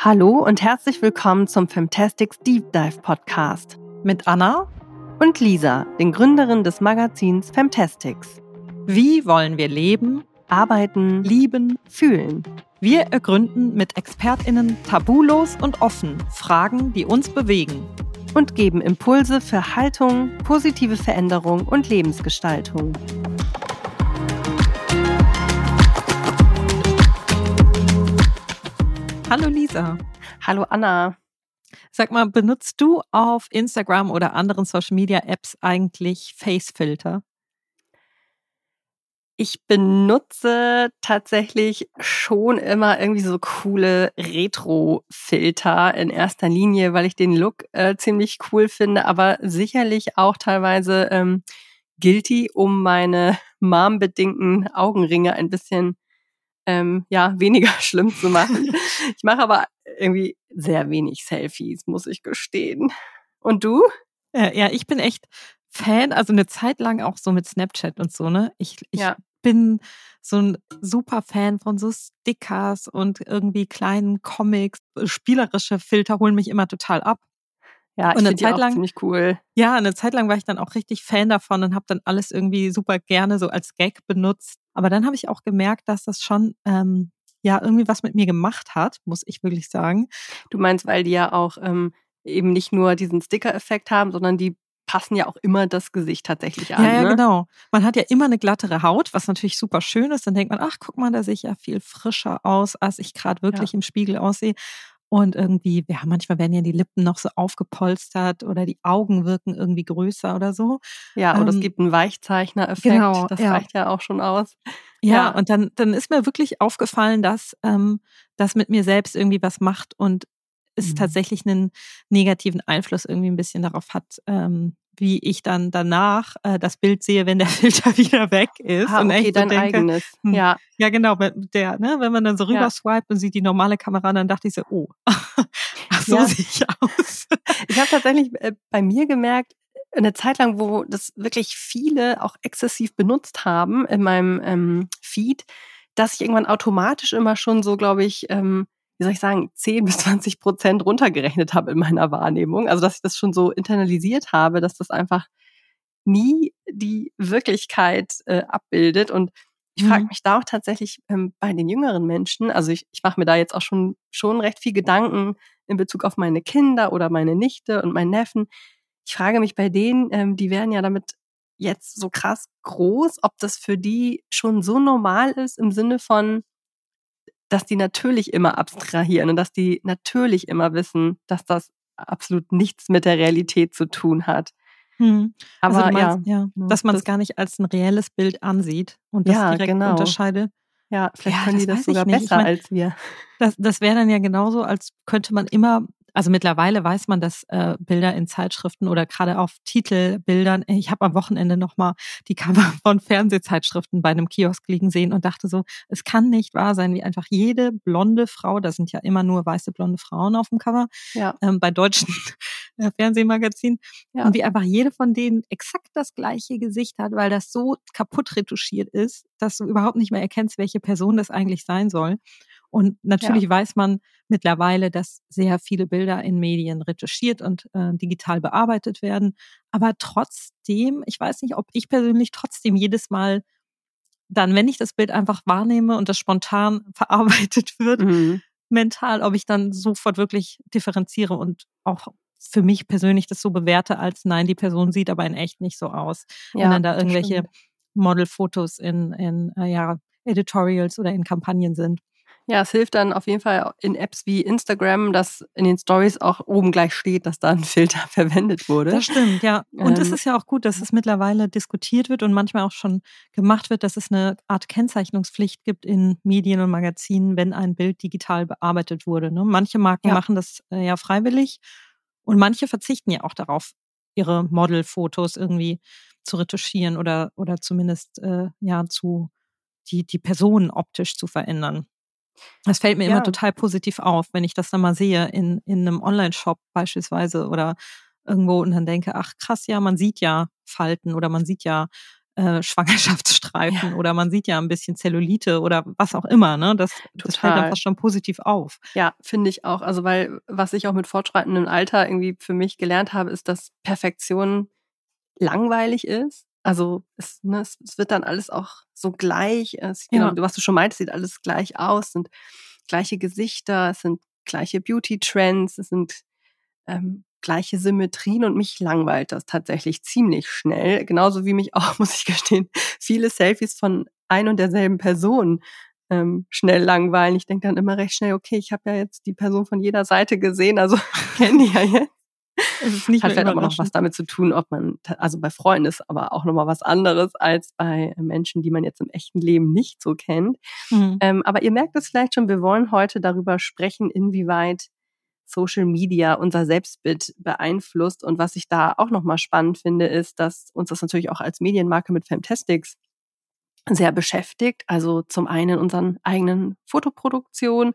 Hallo und herzlich willkommen zum Fantastics Deep Dive Podcast mit Anna und Lisa, den Gründerinnen des Magazins Fantastics. Wie wollen wir leben, arbeiten, lieben, fühlen? Wir ergründen mit ExpertInnen tabulos und offen Fragen, die uns bewegen. Und geben Impulse für Haltung, positive Veränderung und Lebensgestaltung. Hallo Lisa. Hallo Anna. Sag mal, benutzt du auf Instagram oder anderen Social Media Apps eigentlich Facefilter? Ich benutze tatsächlich schon immer irgendwie so coole Retro-Filter in erster Linie, weil ich den Look äh, ziemlich cool finde, aber sicherlich auch teilweise ähm, guilty, um meine mom-bedingten Augenringe ein bisschen ähm, ja, weniger schlimm zu machen. ich mache aber irgendwie sehr wenig Selfies, muss ich gestehen. Und du? Ja, ja, ich bin echt Fan, also eine Zeit lang auch so mit Snapchat und so, ne? Ich, ich ja. bin so ein super Fan von so Stickers und irgendwie kleinen Comics. Spielerische Filter holen mich immer total ab. Ja, ich finde die auch lang, ziemlich cool. Ja, eine Zeit lang war ich dann auch richtig Fan davon und habe dann alles irgendwie super gerne so als Gag benutzt. Aber dann habe ich auch gemerkt, dass das schon ähm, ja irgendwie was mit mir gemacht hat, muss ich wirklich sagen. Du meinst, weil die ja auch ähm, eben nicht nur diesen Sticker-Effekt haben, sondern die passen ja auch immer das Gesicht tatsächlich an. Ja, ja, ne? genau. Man hat ja immer eine glattere Haut, was natürlich super schön ist. Dann denkt man, ach, guck mal, da sehe ich ja viel frischer aus, als ich gerade wirklich ja. im Spiegel aussehe. Und irgendwie, ja, manchmal werden ja die Lippen noch so aufgepolstert oder die Augen wirken irgendwie größer oder so. Ja, oder ähm, es gibt einen Weichzeichner-Effekt. Genau, das ja. reicht ja auch schon aus. Ja, ja, und dann, dann ist mir wirklich aufgefallen, dass ähm, das mit mir selbst irgendwie was macht und es mhm. tatsächlich einen negativen Einfluss irgendwie ein bisschen darauf hat, ähm, wie ich dann danach äh, das Bild sehe, wenn der Filter wieder weg ist. Ah, und okay, echt dein denke, eigenes. Hm, ja. Ja, genau. Der, ne, wenn man dann so rüber ja. swipet und sieht die normale Kamera, dann dachte ich so, oh, ach, so ja. sehe ich aus. Ich habe tatsächlich äh, bei mir gemerkt, eine Zeit lang, wo das wirklich viele auch exzessiv benutzt haben in meinem ähm, Feed, dass ich irgendwann automatisch immer schon so, glaube ich, ähm, wie soll ich sagen, 10 bis 20 Prozent runtergerechnet habe in meiner Wahrnehmung. Also dass ich das schon so internalisiert habe, dass das einfach nie die Wirklichkeit äh, abbildet. Und ich frage mhm. mich da auch tatsächlich ähm, bei den jüngeren Menschen, also ich, ich mache mir da jetzt auch schon, schon recht viel Gedanken in Bezug auf meine Kinder oder meine Nichte und meinen Neffen. Ich frage mich bei denen, ähm, die werden ja damit jetzt so krass groß, ob das für die schon so normal ist im Sinne von, dass die natürlich immer abstrahieren und dass die natürlich immer wissen, dass das absolut nichts mit der Realität zu tun hat. Hm. Aber also meinst, ja, ja, dass man es gar nicht als ein reelles Bild ansieht und das ja, direkt genau. unterscheidet. Ja, vielleicht ja, können die das, das sogar besser ich mein, als wir. Das, das wäre dann ja genauso, als könnte man immer also mittlerweile weiß man, dass äh, Bilder in Zeitschriften oder gerade auf Titelbildern, ich habe am Wochenende nochmal die Cover von Fernsehzeitschriften bei einem Kiosk liegen sehen und dachte so, es kann nicht wahr sein, wie einfach jede blonde Frau, da sind ja immer nur weiße blonde Frauen auf dem Cover, ja. ähm, bei deutschen äh, Fernsehmagazinen, ja. und wie einfach jede von denen exakt das gleiche Gesicht hat, weil das so kaputt retuschiert ist, dass du überhaupt nicht mehr erkennst, welche Person das eigentlich sein soll. Und natürlich ja. weiß man mittlerweile, dass sehr viele Bilder in Medien retuschiert und äh, digital bearbeitet werden. Aber trotzdem, ich weiß nicht, ob ich persönlich trotzdem jedes Mal dann, wenn ich das Bild einfach wahrnehme und das spontan verarbeitet wird, mhm. mental, ob ich dann sofort wirklich differenziere und auch für mich persönlich das so bewerte als nein, die Person sieht aber in echt nicht so aus. Ja, wenn dann da irgendwelche Modelfotos in, in äh, ja, Editorials oder in Kampagnen sind. Ja, es hilft dann auf jeden Fall in Apps wie Instagram, dass in den Stories auch oben gleich steht, dass da ein Filter verwendet wurde. Das stimmt, ja. Und ähm, es ist ja auch gut, dass es mittlerweile diskutiert wird und manchmal auch schon gemacht wird, dass es eine Art Kennzeichnungspflicht gibt in Medien und Magazinen, wenn ein Bild digital bearbeitet wurde. Ne? Manche Marken ja. machen das äh, ja freiwillig und manche verzichten ja auch darauf, ihre Modelfotos irgendwie zu retuschieren oder, oder zumindest äh, ja zu die, die Personen optisch zu verändern. Das fällt mir ja. immer total positiv auf, wenn ich das dann mal sehe in, in einem Online-Shop beispielsweise oder irgendwo und dann denke, ach krass, ja, man sieht ja Falten oder man sieht ja äh, Schwangerschaftsstreifen ja. oder man sieht ja ein bisschen Zellulite oder was auch immer. Ne? Das, das fällt dann fast schon positiv auf. Ja, finde ich auch. Also weil was ich auch mit fortschreitendem Alter irgendwie für mich gelernt habe, ist, dass Perfektion langweilig ist. Also es, ne, es, es wird dann alles auch so gleich. Es, genau, was du schon meintest, sieht alles gleich aus, sind gleiche Gesichter, es sind gleiche Beauty-Trends, es sind ähm, gleiche Symmetrien und mich langweilt das tatsächlich ziemlich schnell. Genauso wie mich auch, muss ich gestehen, viele Selfies von ein und derselben Person ähm, schnell langweilen. Ich denke dann immer recht schnell, okay, ich habe ja jetzt die Person von jeder Seite gesehen, also kenne die ja jetzt. Es ist nicht Hat vielleicht aber noch was damit zu tun, ob man, also bei Freunden ist aber auch nochmal was anderes als bei Menschen, die man jetzt im echten Leben nicht so kennt. Mhm. Ähm, aber ihr merkt es vielleicht schon, wir wollen heute darüber sprechen, inwieweit Social Media unser Selbstbild beeinflusst. Und was ich da auch nochmal spannend finde, ist, dass uns das natürlich auch als Medienmarke mit Fantastics sehr beschäftigt. Also zum einen in unseren eigenen Fotoproduktionen,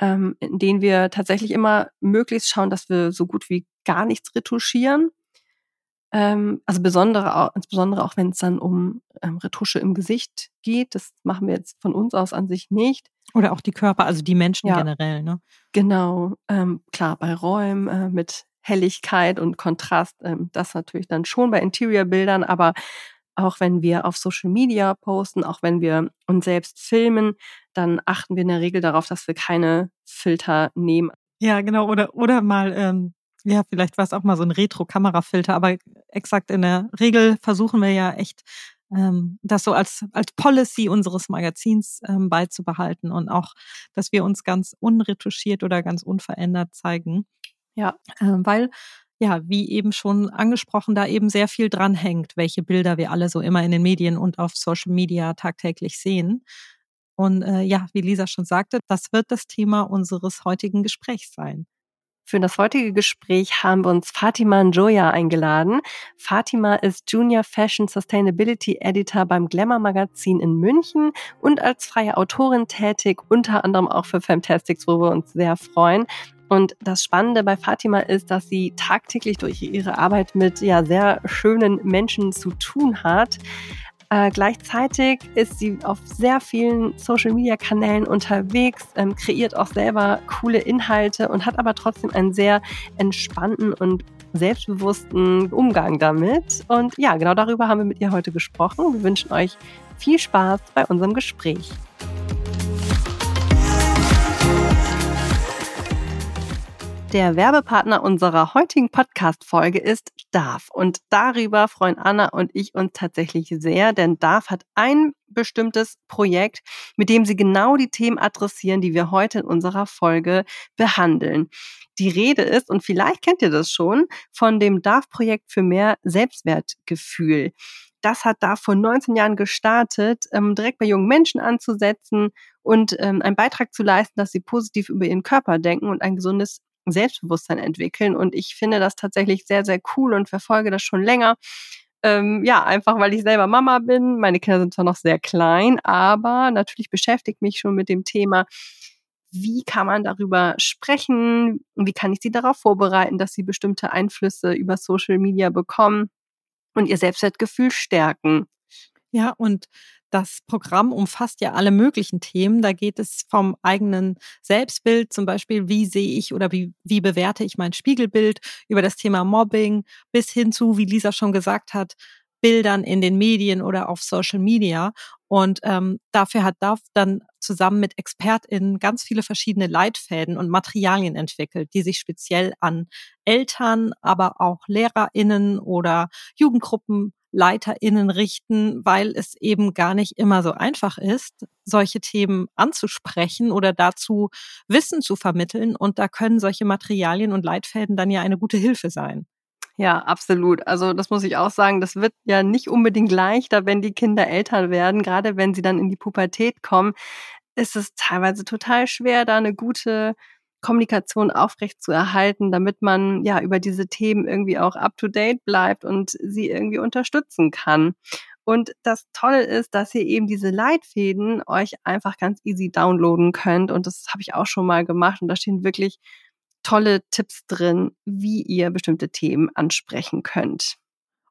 ähm, in denen wir tatsächlich immer möglichst schauen, dass wir so gut wie gar nichts retuschieren. Ähm, also besondere, insbesondere auch wenn es dann um ähm, Retusche im Gesicht geht. Das machen wir jetzt von uns aus an sich nicht. Oder auch die Körper, also die Menschen ja, generell, ne? Genau. Ähm, klar, bei Räumen äh, mit Helligkeit und Kontrast, ähm, das natürlich dann schon bei Interior-Bildern, aber auch wenn wir auf Social Media posten, auch wenn wir uns selbst filmen, dann achten wir in der Regel darauf, dass wir keine Filter nehmen. Ja, genau. Oder, oder mal, ähm, ja, vielleicht war es auch mal so ein Retro-Kamerafilter, aber exakt in der Regel versuchen wir ja echt ähm, das so als, als Policy unseres Magazins ähm, beizubehalten und auch, dass wir uns ganz unretuschiert oder ganz unverändert zeigen. Ja. Ähm, weil ja, wie eben schon angesprochen, da eben sehr viel dran hängt, welche Bilder wir alle so immer in den Medien und auf Social Media tagtäglich sehen. Und äh, ja, wie Lisa schon sagte, das wird das Thema unseres heutigen Gesprächs sein. Für das heutige Gespräch haben wir uns Fatima Njoya eingeladen. Fatima ist Junior Fashion Sustainability Editor beim Glamour Magazin in München und als freie Autorin tätig, unter anderem auch für Fantastics, wo wir uns sehr freuen. Und das Spannende bei Fatima ist, dass sie tagtäglich durch ihre Arbeit mit ja sehr schönen Menschen zu tun hat. Äh, gleichzeitig ist sie auf sehr vielen Social-Media-Kanälen unterwegs, ähm, kreiert auch selber coole Inhalte und hat aber trotzdem einen sehr entspannten und selbstbewussten Umgang damit. Und ja, genau darüber haben wir mit ihr heute gesprochen. Wir wünschen euch viel Spaß bei unserem Gespräch. Der Werbepartner unserer heutigen Podcast-Folge ist DARF. Und darüber freuen Anna und ich uns tatsächlich sehr, denn DARF hat ein bestimmtes Projekt, mit dem sie genau die Themen adressieren, die wir heute in unserer Folge behandeln. Die Rede ist, und vielleicht kennt ihr das schon, von dem DARF-Projekt für mehr Selbstwertgefühl. Das hat da vor 19 Jahren gestartet, ähm, direkt bei jungen Menschen anzusetzen und ähm, einen Beitrag zu leisten, dass sie positiv über ihren Körper denken und ein gesundes Selbstbewusstsein entwickeln. Und ich finde das tatsächlich sehr, sehr cool und verfolge das schon länger. Ähm, ja, einfach weil ich selber Mama bin. Meine Kinder sind zwar noch sehr klein, aber natürlich beschäftigt mich schon mit dem Thema, wie kann man darüber sprechen? Wie kann ich sie darauf vorbereiten, dass sie bestimmte Einflüsse über Social Media bekommen und ihr Selbstwertgefühl stärken? Ja, und das Programm umfasst ja alle möglichen Themen. Da geht es vom eigenen Selbstbild, zum Beispiel, wie sehe ich oder wie, wie bewerte ich mein Spiegelbild, über das Thema Mobbing bis hin zu, wie Lisa schon gesagt hat, Bildern in den Medien oder auf Social Media. Und ähm, dafür hat DAF dann zusammen mit ExpertInnen ganz viele verschiedene Leitfäden und Materialien entwickelt, die sich speziell an Eltern, aber auch LehrerInnen oder Jugendgruppen LeiterInnen richten, weil es eben gar nicht immer so einfach ist, solche Themen anzusprechen oder dazu Wissen zu vermitteln. Und da können solche Materialien und Leitfäden dann ja eine gute Hilfe sein. Ja, absolut. Also das muss ich auch sagen, das wird ja nicht unbedingt leichter, wenn die Kinder älter werden, gerade wenn sie dann in die Pubertät kommen, ist es teilweise total schwer, da eine gute Kommunikation aufrecht zu erhalten, damit man ja über diese Themen irgendwie auch up to date bleibt und sie irgendwie unterstützen kann. Und das Tolle ist, dass ihr eben diese Leitfäden euch einfach ganz easy downloaden könnt. Und das habe ich auch schon mal gemacht. Und da stehen wirklich tolle Tipps drin, wie ihr bestimmte Themen ansprechen könnt.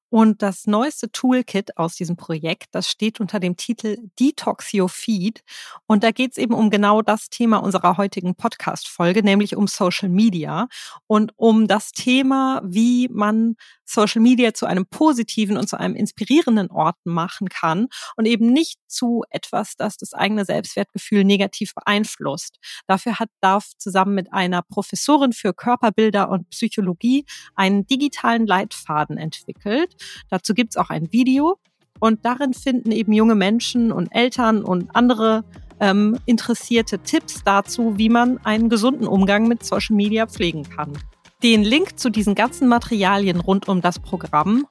Und das neueste Toolkit aus diesem Projekt, das steht unter dem Titel Detox Your Feed. Und da geht es eben um genau das Thema unserer heutigen Podcast-Folge, nämlich um Social Media und um das Thema, wie man Social Media zu einem positiven und zu einem inspirierenden Ort machen kann und eben nicht zu etwas, das das eigene Selbstwertgefühl negativ beeinflusst. Dafür hat DARF zusammen mit einer Professorin für Körperbilder und Psychologie einen digitalen Leitfaden entwickelt. Dazu gibt's auch ein Video und darin finden eben junge Menschen und Eltern und andere ähm, interessierte Tipps dazu, wie man einen gesunden Umgang mit Social Media pflegen kann. Den Link zu diesen ganzen Materialien rund um das Programm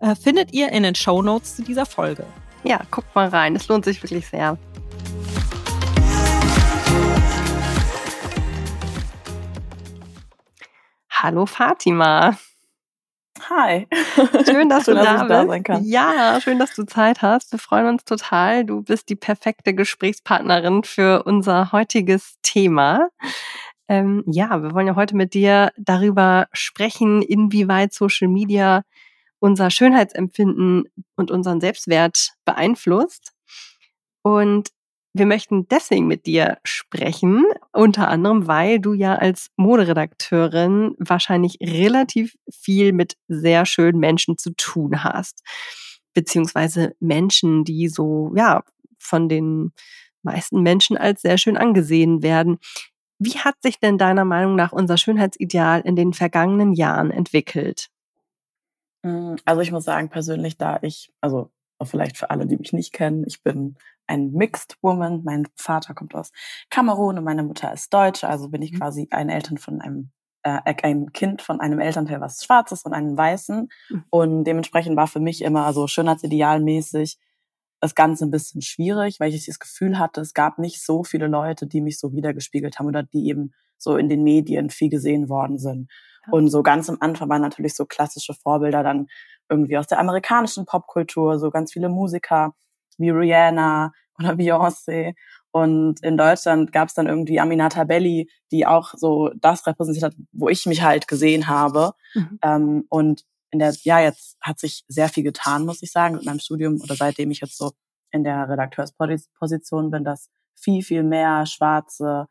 äh, findet ihr in den Show Notes zu dieser Folge. Ja, guckt mal rein, es lohnt sich wirklich sehr. Hallo Fatima. Hi. Schön, dass schön, du da, dass da sein kannst. Ja, schön, dass du Zeit hast. Wir freuen uns total. Du bist die perfekte Gesprächspartnerin für unser heutiges Thema. Ähm, ja, wir wollen ja heute mit dir darüber sprechen, inwieweit Social Media unser Schönheitsempfinden und unseren Selbstwert beeinflusst. Und wir möchten deswegen mit dir sprechen, unter anderem, weil du ja als Moderedakteurin wahrscheinlich relativ viel mit sehr schönen Menschen zu tun hast. Beziehungsweise Menschen, die so, ja, von den meisten Menschen als sehr schön angesehen werden. Wie hat sich denn deiner Meinung nach unser Schönheitsideal in den vergangenen Jahren entwickelt? Mm, also ich muss sagen, persönlich, da ich, also vielleicht für alle, die mich nicht kennen, ich bin ein Mixed Woman. Mein Vater kommt aus Kamerun und meine Mutter ist Deutsche, also bin ich mhm. quasi ein Eltern von einem äh, ein Kind von einem Elternteil, was Schwarzes und einem Weißen. Mhm. Und dementsprechend war für mich immer so schönheitsidealmäßig das Ganze ein bisschen schwierig, weil ich das Gefühl hatte, es gab nicht so viele Leute, die mich so wiedergespiegelt haben oder die eben so in den Medien viel gesehen worden sind. Ja. Und so ganz am Anfang waren natürlich so klassische Vorbilder dann irgendwie aus der amerikanischen Popkultur, so ganz viele Musiker wie Rihanna oder Beyoncé. Und in Deutschland gab es dann irgendwie Aminata Belli, die auch so das repräsentiert hat, wo ich mich halt gesehen habe. Mhm. Ähm, und in der, ja, jetzt hat sich sehr viel getan, muss ich sagen, mit meinem Studium oder seitdem ich jetzt so in der Redakteursposition bin, dass viel, viel mehr schwarze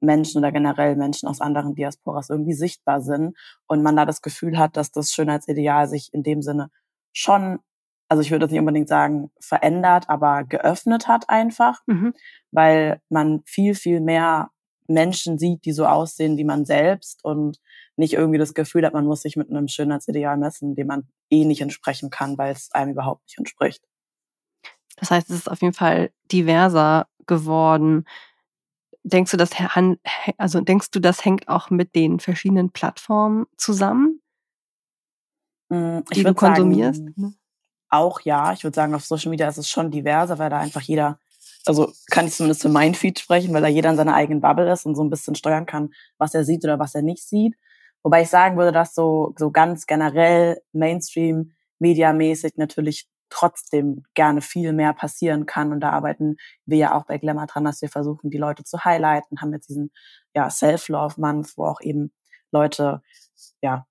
Menschen oder generell Menschen aus anderen Diasporas irgendwie sichtbar sind und man da das Gefühl hat, dass das Schönheitsideal sich in dem Sinne schon, also ich würde das nicht unbedingt sagen verändert, aber geöffnet hat einfach, mhm. weil man viel, viel mehr Menschen sieht, die so aussehen wie man selbst und nicht irgendwie das Gefühl hat, man muss sich mit einem Schönheitsideal messen, dem man eh nicht entsprechen kann, weil es einem überhaupt nicht entspricht. Das heißt, es ist auf jeden Fall diverser geworden. Denkst du, das also denkst du, das hängt auch mit den verschiedenen Plattformen zusammen, hm, die du konsumierst? Sagen, ne? Auch ja. Ich würde sagen, auf Social Media ist es schon diverser, weil da einfach jeder also kann ich zumindest für mein Feed sprechen, weil da jeder in seiner eigenen Bubble ist und so ein bisschen steuern kann, was er sieht oder was er nicht sieht. Wobei ich sagen würde, dass so, so ganz generell Mainstream mediamäßig natürlich trotzdem gerne viel mehr passieren kann. Und da arbeiten wir ja auch bei Glamour dran, dass wir versuchen, die Leute zu highlighten, haben jetzt diesen ja, Self-Love-Month, wo auch eben Leute ja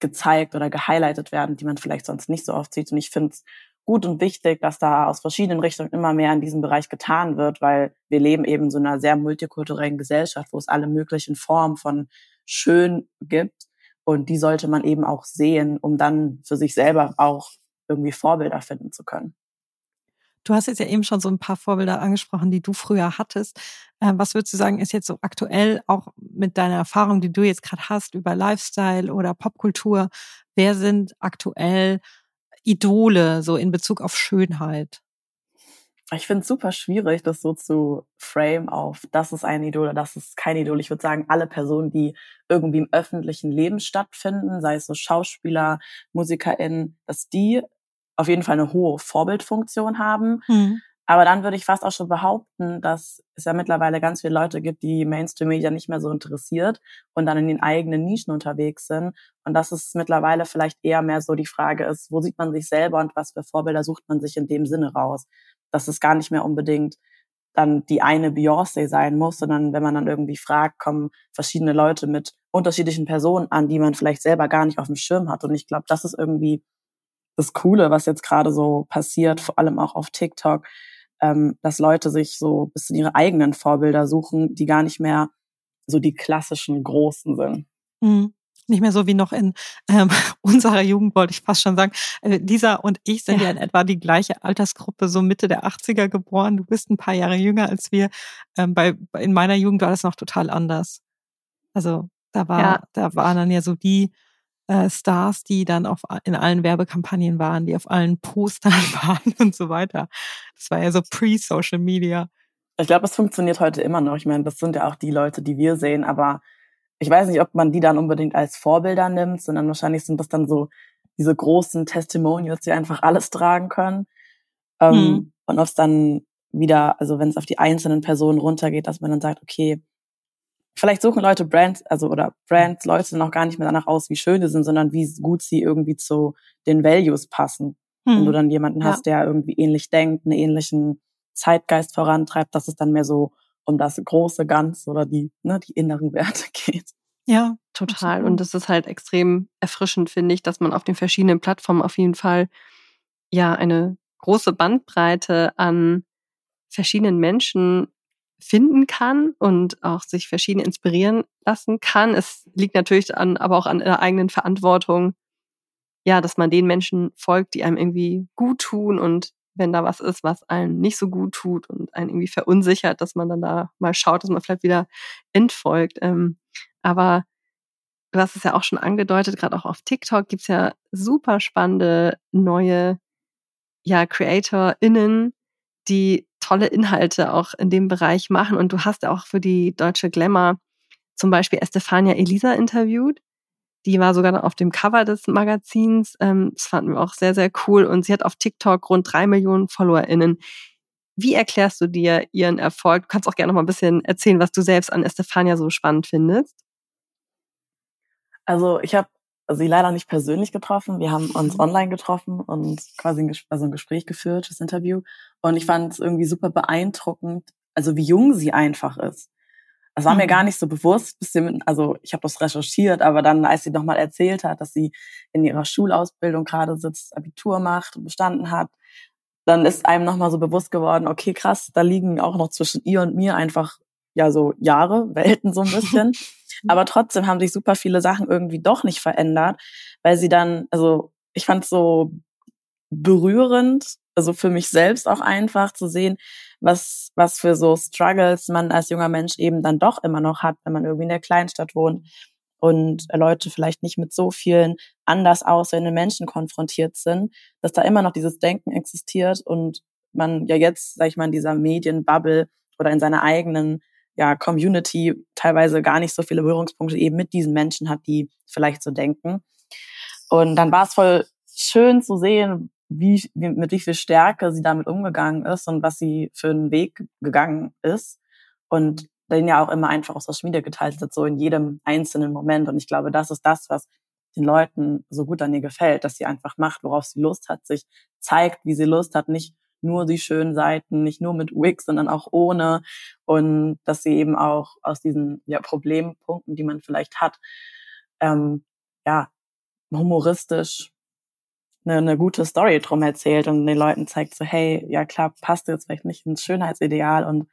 gezeigt oder gehighlightet werden, die man vielleicht sonst nicht so oft sieht. Und ich finde es gut und wichtig, dass da aus verschiedenen Richtungen immer mehr in diesem Bereich getan wird, weil wir leben eben so einer sehr multikulturellen Gesellschaft, wo es alle möglichen Formen von schön gibt. Und die sollte man eben auch sehen, um dann für sich selber auch irgendwie Vorbilder finden zu können. Du hast jetzt ja eben schon so ein paar Vorbilder angesprochen, die du früher hattest. Ähm, was würdest du sagen, ist jetzt so aktuell auch mit deiner Erfahrung, die du jetzt gerade hast über Lifestyle oder Popkultur? Wer sind aktuell Idole so in Bezug auf Schönheit? Ich finde es super schwierig, das so zu frame auf, das ist ein Idol oder das ist kein Idol. Ich würde sagen, alle Personen, die irgendwie im öffentlichen Leben stattfinden, sei es so Schauspieler, MusikerInnen, dass die auf jeden Fall eine hohe Vorbildfunktion haben. Mhm. Aber dann würde ich fast auch schon behaupten, dass es ja mittlerweile ganz viele Leute gibt, die Mainstream-Media nicht mehr so interessiert und dann in den eigenen Nischen unterwegs sind. Und dass es mittlerweile vielleicht eher mehr so die Frage ist, wo sieht man sich selber und was für Vorbilder sucht man sich in dem Sinne raus? Dass es gar nicht mehr unbedingt dann die eine Beyoncé sein muss, sondern wenn man dann irgendwie fragt, kommen verschiedene Leute mit unterschiedlichen Personen an, die man vielleicht selber gar nicht auf dem Schirm hat. Und ich glaube, das ist irgendwie das Coole, was jetzt gerade so passiert, vor allem auch auf TikTok, ähm, dass Leute sich so bis in ihre eigenen Vorbilder suchen, die gar nicht mehr so die klassischen Großen sind. Mhm. Nicht mehr so wie noch in ähm, unserer Jugend, wollte ich fast schon sagen. Äh, Lisa und ich sind ja. ja in etwa die gleiche Altersgruppe, so Mitte der 80er geboren. Du bist ein paar Jahre jünger als wir. Ähm, bei, in meiner Jugend war das noch total anders. Also da war, ja. da waren dann ja so die äh, Stars, die dann auf, in allen Werbekampagnen waren, die auf allen Postern waren und so weiter. Das war ja so pre-Social Media. Ich glaube, es funktioniert heute immer noch. Ich meine, das sind ja auch die Leute, die wir sehen, aber ich weiß nicht, ob man die dann unbedingt als Vorbilder nimmt, sondern wahrscheinlich sind das dann so diese großen Testimonials, die einfach alles tragen können. Ähm, hm. Und ob es dann wieder, also wenn es auf die einzelnen Personen runtergeht, dass man dann sagt, okay, vielleicht suchen Leute Brands, also oder Brands, Leute noch gar nicht mehr danach aus, wie schön sie sind, sondern wie gut sie irgendwie zu den Values passen. Hm. Wenn du dann jemanden ja. hast, der irgendwie ähnlich denkt, einen ähnlichen Zeitgeist vorantreibt, dass es dann mehr so um das große Ganze oder die, ne, die inneren Werte geht. Ja, total. Und das ist halt extrem erfrischend, finde ich, dass man auf den verschiedenen Plattformen auf jeden Fall ja eine große Bandbreite an verschiedenen Menschen finden kann und auch sich verschieden inspirieren lassen kann. Es liegt natürlich an, aber auch an der eigenen Verantwortung, ja, dass man den Menschen folgt, die einem irgendwie gut tun und wenn da was ist, was einem nicht so gut tut und einen irgendwie verunsichert, dass man dann da mal schaut, dass man vielleicht wieder entfolgt. Ähm, aber du hast es ja auch schon angedeutet, gerade auch auf TikTok gibt's ja super spannende neue ja, CreatorInnen, die tolle Inhalte auch in dem Bereich machen. Und du hast auch für die Deutsche Glamour zum Beispiel Estefania Elisa interviewt. Die war sogar auf dem Cover des Magazins. Ähm, das fanden wir auch sehr, sehr cool. Und sie hat auf TikTok rund drei Millionen FollowerInnen. Wie erklärst du dir ihren Erfolg? Du kannst auch gerne noch mal ein bisschen erzählen, was du selbst an Estefania so spannend findest. Also ich habe sie leider nicht persönlich getroffen. Wir haben uns mhm. online getroffen und quasi ein, also ein Gespräch geführt, das Interview. Und ich fand es irgendwie super beeindruckend, also wie jung sie einfach ist. Das war mhm. mir gar nicht so bewusst, bis sie, also ich habe das recherchiert, aber dann, als sie nochmal erzählt hat, dass sie in ihrer Schulausbildung gerade sitzt, Abitur macht und bestanden hat, dann ist einem nochmal so bewusst geworden, okay, krass, da liegen auch noch zwischen ihr und mir einfach ja so Jahre, Welten so ein bisschen. aber trotzdem haben sich super viele Sachen irgendwie doch nicht verändert, weil sie dann, also ich fand es so berührend, also für mich selbst auch einfach zu sehen, was, was für so Struggles man als junger Mensch eben dann doch immer noch hat, wenn man irgendwie in der Kleinstadt wohnt und Leute vielleicht nicht mit so vielen anders aussehenden Menschen konfrontiert sind, dass da immer noch dieses Denken existiert und man ja jetzt, sag ich mal, in dieser Medienbubble oder in seiner eigenen ja, Community teilweise gar nicht so viele Berührungspunkte eben mit diesen Menschen hat, die vielleicht so denken. Und dann war es voll schön zu sehen, wie, mit wie viel Stärke sie damit umgegangen ist und was sie für einen Weg gegangen ist. Und den ja auch immer einfach aus der Schmiede geteilt wird, so in jedem einzelnen Moment. Und ich glaube, das ist das, was den Leuten so gut an ihr gefällt, dass sie einfach macht, worauf sie Lust hat, sich zeigt, wie sie Lust hat, nicht nur die schönen Seiten, nicht nur mit Wigs, sondern auch ohne. Und dass sie eben auch aus diesen ja, Problempunkten, die man vielleicht hat, ähm, ja, humoristisch eine, eine gute Story drum erzählt und den Leuten zeigt so, hey, ja klar, passt jetzt vielleicht nicht ins Schönheitsideal und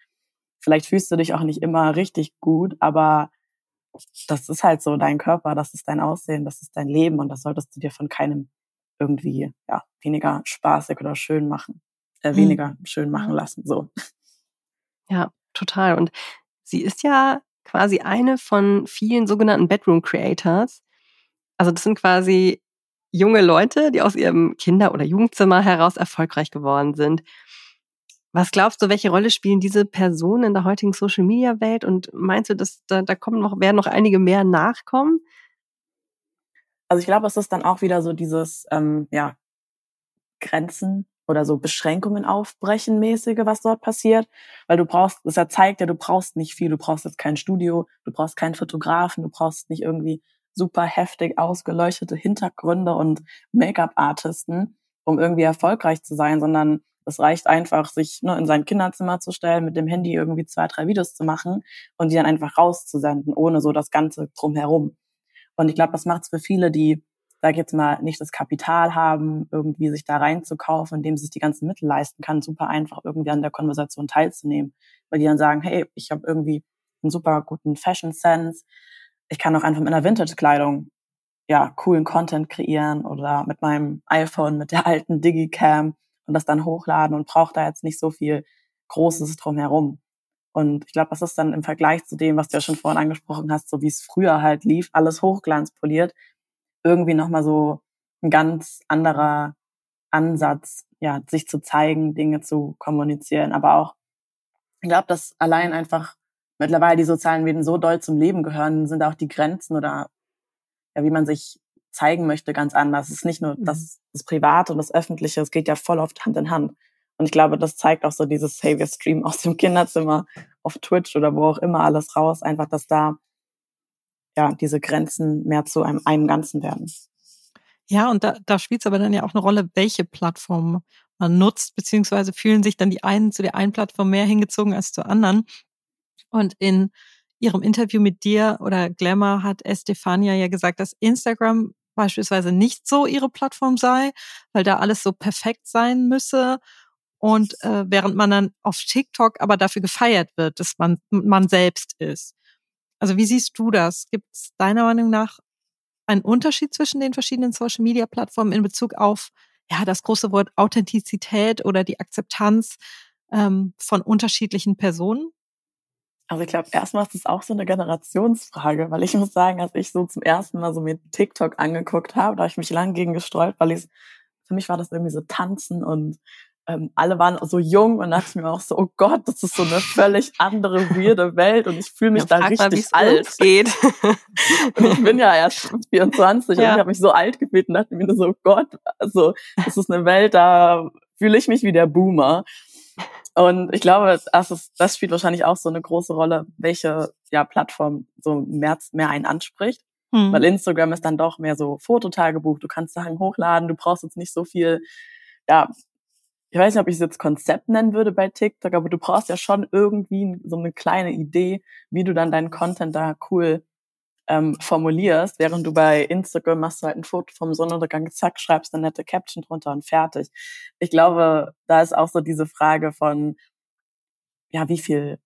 vielleicht fühlst du dich auch nicht immer richtig gut, aber das ist halt so dein Körper, das ist dein Aussehen, das ist dein Leben und das solltest du dir von keinem irgendwie ja weniger spaßig oder schön machen, äh, mhm. weniger mhm. schön machen lassen. So. Ja, total. Und sie ist ja quasi eine von vielen sogenannten Bedroom Creators. Also das sind quasi junge Leute, die aus ihrem Kinder- oder Jugendzimmer heraus erfolgreich geworden sind. Was glaubst du, welche Rolle spielen diese Personen in der heutigen Social Media Welt? Und meinst du, dass da, da kommen noch, werden noch einige mehr nachkommen? Also ich glaube, es ist dann auch wieder so dieses, ähm, ja, Grenzen oder so Beschränkungen aufbrechen mäßige, was dort passiert, weil du brauchst, das ja zeigt ja, du brauchst nicht viel, du brauchst jetzt kein Studio, du brauchst keinen Fotografen, du brauchst nicht irgendwie super heftig ausgeleuchtete Hintergründe und Make-up-Artisten, um irgendwie erfolgreich zu sein, sondern es reicht einfach, sich ne, in sein Kinderzimmer zu stellen, mit dem Handy irgendwie zwei, drei Videos zu machen und die dann einfach rauszusenden, ohne so das Ganze drumherum. Und ich glaube, das macht es für viele, die sag ich jetzt mal, nicht das Kapital haben, irgendwie sich da reinzukaufen, indem sie sich die ganzen Mittel leisten kann, super einfach irgendwie an der Konversation teilzunehmen. Weil die dann sagen, hey, ich habe irgendwie einen super guten Fashion Sense. Ich kann auch einfach mit einer Vintage-Kleidung ja, coolen Content kreieren oder mit meinem iPhone, mit der alten Digicam und das dann hochladen und brauche da jetzt nicht so viel Großes drumherum. Und ich glaube, das ist dann im Vergleich zu dem, was du ja schon vorhin angesprochen hast, so wie es früher halt lief, alles hochglanzpoliert, irgendwie nochmal so ein ganz anderer Ansatz, ja, sich zu zeigen, Dinge zu kommunizieren. Aber auch, ich glaube, dass allein einfach mittlerweile die sozialen Medien so doll zum Leben gehören, sind auch die Grenzen oder ja, wie man sich zeigen möchte, ganz anders. Es ist nicht nur das, mhm. das Private und das Öffentliche, es geht ja voll oft Hand in Hand. Und ich glaube, das zeigt auch so dieses Hey, streamen aus dem Kinderzimmer auf Twitch oder wo auch immer alles raus, einfach, dass da ja diese Grenzen mehr zu einem, einem Ganzen werden. Ja, und da, da spielt es aber dann ja auch eine Rolle, welche Plattform man nutzt, beziehungsweise fühlen sich dann die einen zu der einen Plattform mehr hingezogen als zur anderen. Und in ihrem Interview mit dir oder Glamour hat Estefania ja gesagt, dass Instagram beispielsweise nicht so ihre Plattform sei, weil da alles so perfekt sein müsse und äh, während man dann auf TikTok aber dafür gefeiert wird, dass man man selbst ist. Also wie siehst du das? Gibt es deiner Meinung nach einen Unterschied zwischen den verschiedenen Social Media Plattformen in Bezug auf ja das große Wort Authentizität oder die Akzeptanz ähm, von unterschiedlichen Personen? Also ich glaube, erstmal ist es auch so eine Generationsfrage, weil ich muss sagen, als ich so zum ersten Mal so mir TikTok angeguckt habe, da habe ich mich lang gegen gesträubt, weil ich für mich war das irgendwie so Tanzen und ähm, alle waren so jung und dachte ich mir auch so, oh Gott, das ist so eine völlig andere, weirde Welt und ich fühle mich ja, da richtig mal, alt. geht. und ich bin ja erst 24 ja. und ich habe mich so alt gefühlt und dachte mir so, oh Gott, also das ist eine Welt, da fühle ich mich wie der Boomer. Und ich glaube, das, ist, das spielt wahrscheinlich auch so eine große Rolle, welche ja, Plattform so mehr, mehr einen anspricht. Hm. Weil Instagram ist dann doch mehr so Fototagebuch. Du kannst Sachen hochladen, du brauchst jetzt nicht so viel ja, ich weiß nicht, ob ich es jetzt Konzept nennen würde bei TikTok, aber du brauchst ja schon irgendwie so eine kleine Idee, wie du dann deinen Content da cool ähm, formulierst, während du bei Instagram machst du halt ein Foto vom Sonnenuntergang, zack, schreibst eine nette Caption drunter und fertig. Ich glaube, da ist auch so diese Frage von, ja, wie viel,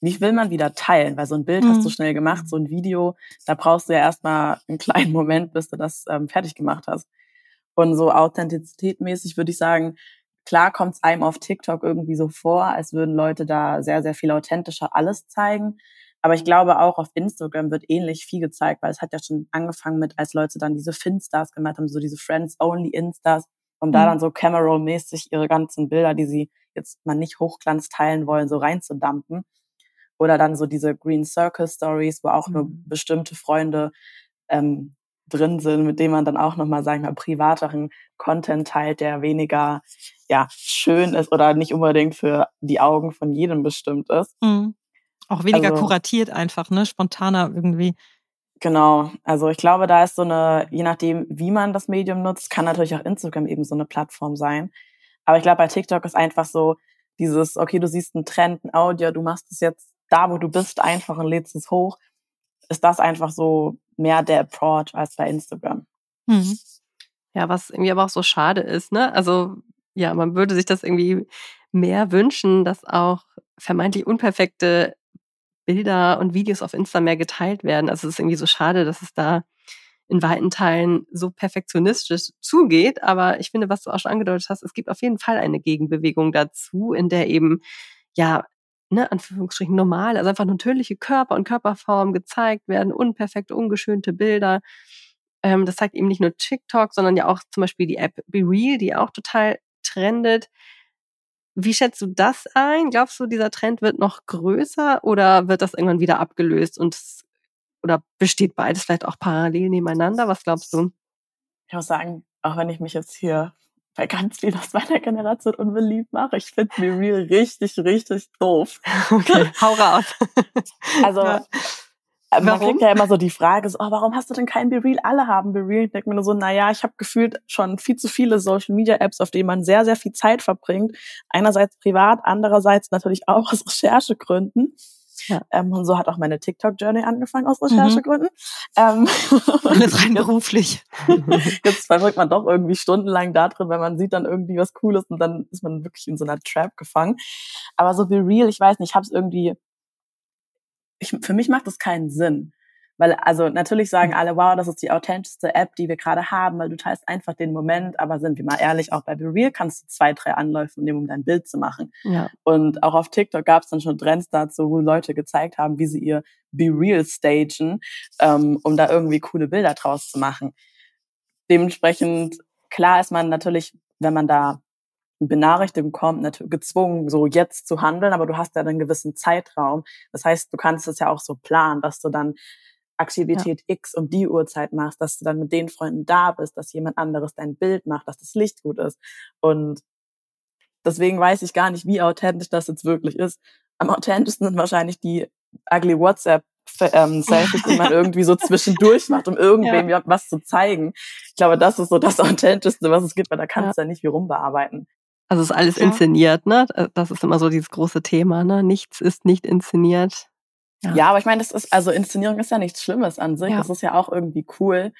wie will man wieder teilen? Weil so ein Bild mhm. hast du mhm. schnell gemacht, so ein Video, da brauchst du ja erstmal einen kleinen Moment, bis du das ähm, fertig gemacht hast. Und so authentizitätmäßig würde ich sagen, Klar kommt es einem auf TikTok irgendwie so vor, als würden Leute da sehr, sehr viel authentischer alles zeigen. Aber ich glaube auch auf Instagram wird ähnlich viel gezeigt, weil es hat ja schon angefangen mit, als Leute dann diese Finstars gemacht haben, so diese Friends-Only-Instas, um mhm. da dann so Camera-mäßig ihre ganzen Bilder, die sie jetzt mal nicht hochglanz teilen wollen, so reinzudampen. Oder dann so diese Green Circle Stories, wo auch mhm. nur bestimmte Freunde ähm, drin sind, mit denen man dann auch nochmal, sagen wir, privateren Content teilt, der weniger ja, schön ist oder nicht unbedingt für die Augen von jedem bestimmt ist. Mhm. Auch weniger also, kuratiert einfach, ne? Spontaner irgendwie. Genau. Also ich glaube, da ist so eine, je nachdem, wie man das Medium nutzt, kann natürlich auch Instagram eben so eine Plattform sein. Aber ich glaube, bei TikTok ist einfach so dieses, okay, du siehst einen Trend, ein Audio, du machst es jetzt da, wo du bist, einfach und lädst es hoch. Ist das einfach so mehr der Approach als bei Instagram. Mhm. Ja, was irgendwie aber auch so schade ist, ne? Also, ja, man würde sich das irgendwie mehr wünschen, dass auch vermeintlich unperfekte Bilder und Videos auf Insta mehr geteilt werden. Also es ist irgendwie so schade, dass es da in weiten Teilen so perfektionistisch zugeht. Aber ich finde, was du auch schon angedeutet hast, es gibt auf jeden Fall eine Gegenbewegung dazu, in der eben ja ne, Anführungsstrichen normal, also einfach natürliche Körper und Körperformen gezeigt werden, unperfekte, ungeschönte Bilder. Ähm, das zeigt eben nicht nur TikTok, sondern ja auch zum Beispiel die App Be Real, die auch total trendet. Wie schätzt du das ein? Glaubst du, dieser Trend wird noch größer oder wird das irgendwann wieder abgelöst und oder besteht beides vielleicht auch parallel nebeneinander? Was glaubst du? Ich muss sagen, auch wenn ich mich jetzt hier bei ganz vielen aus meiner Generation unbeliebt mache. Ich finde Real richtig, richtig doof. Okay, hau raus. Also, ja. man warum? kriegt ja immer so die Frage, so, oh, warum hast du denn kein Be Real? Alle haben Be Real. Ich denke mir nur so, naja, ich habe gefühlt schon viel zu viele Social-Media-Apps, auf denen man sehr, sehr viel Zeit verbringt. Einerseits privat, andererseits natürlich auch aus Recherchegründen. Ja. Ähm, und so hat auch meine TikTok-Journey angefangen aus Recherchegründen. Mhm. Ähm, Alles rein beruflich. Jetzt verfolgt man doch irgendwie stundenlang da drin, weil man sieht dann irgendwie was Cooles und dann ist man wirklich in so einer Trap gefangen. Aber so wie real, ich weiß nicht, ich habe es irgendwie, ich, für mich macht das keinen Sinn. Weil, also natürlich sagen hm. alle, wow, das ist die authentischste App, die wir gerade haben, weil du teilst einfach den Moment, aber sind wir mal ehrlich, auch bei Be Real kannst du zwei, drei Anläufe nehmen, um dein Bild zu machen. Ja. Und auch auf TikTok gab es dann schon Trends dazu, wo Leute gezeigt haben, wie sie ihr Be Real stagen, ähm, um da irgendwie coole Bilder draus zu machen. Dementsprechend, klar ist man natürlich, wenn man da Benachrichtigung kommt, natürlich gezwungen, so jetzt zu handeln, aber du hast ja einen gewissen Zeitraum. Das heißt, du kannst es ja auch so planen, dass du dann Aktivität ja. X um die Uhrzeit machst, dass du dann mit den Freunden da bist, dass jemand anderes dein Bild macht, dass das Licht gut ist. Und deswegen weiß ich gar nicht, wie authentisch das jetzt wirklich ist. Am authentischsten sind wahrscheinlich die ugly WhatsApp ähm, Selfies, die man irgendwie so zwischendurch macht, um irgendwem ja. was zu zeigen. Ich glaube, das ist so das Authentischste, was es gibt, weil da kannst du ja. ja nicht viel rumbearbeiten. Also ist alles ja. inszeniert, ne? Das ist immer so dieses große Thema, ne? Nichts ist nicht inszeniert. Ja. ja, aber ich meine, das ist, also Inszenierung ist ja nichts Schlimmes an sich. Ja. Das ist ja auch irgendwie cool,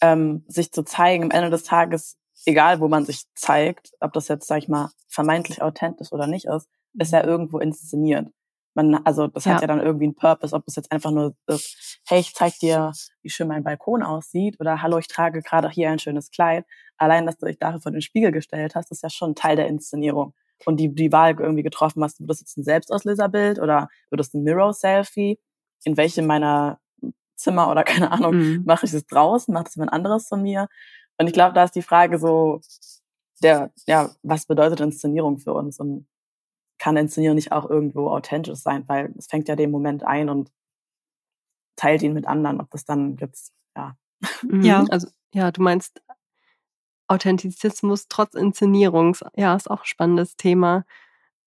ähm, sich zu zeigen. Am Ende des Tages, egal wo man sich zeigt, ob das jetzt, sag ich mal, vermeintlich authentisch oder nicht ist, ist ja irgendwo inszeniert. Man, also das ja. hat ja dann irgendwie einen Purpose, ob es jetzt einfach nur ist, hey, ich zeig dir, wie schön mein Balkon aussieht oder hallo, ich trage gerade hier ein schönes Kleid. Allein, dass du dich dafür vor den Spiegel gestellt hast, ist ja schon Teil der Inszenierung und die, die Wahl irgendwie getroffen hast, wird das jetzt ein Selbstauslöserbild oder wird das ein Mirror-Selfie? In welchem meiner Zimmer oder keine Ahnung, mhm. mache ich es draußen, macht es jemand anderes von mir? Und ich glaube, da ist die Frage so, der, ja, was bedeutet Inszenierung für uns? Und kann Inszenierung nicht auch irgendwo authentisch sein? Weil es fängt ja den Moment ein und teilt ihn mit anderen, ob das dann jetzt, ja. Mhm. Ja, also, ja, du meinst Authentizismus trotz Inszenierungs. Ja, ist auch ein spannendes Thema.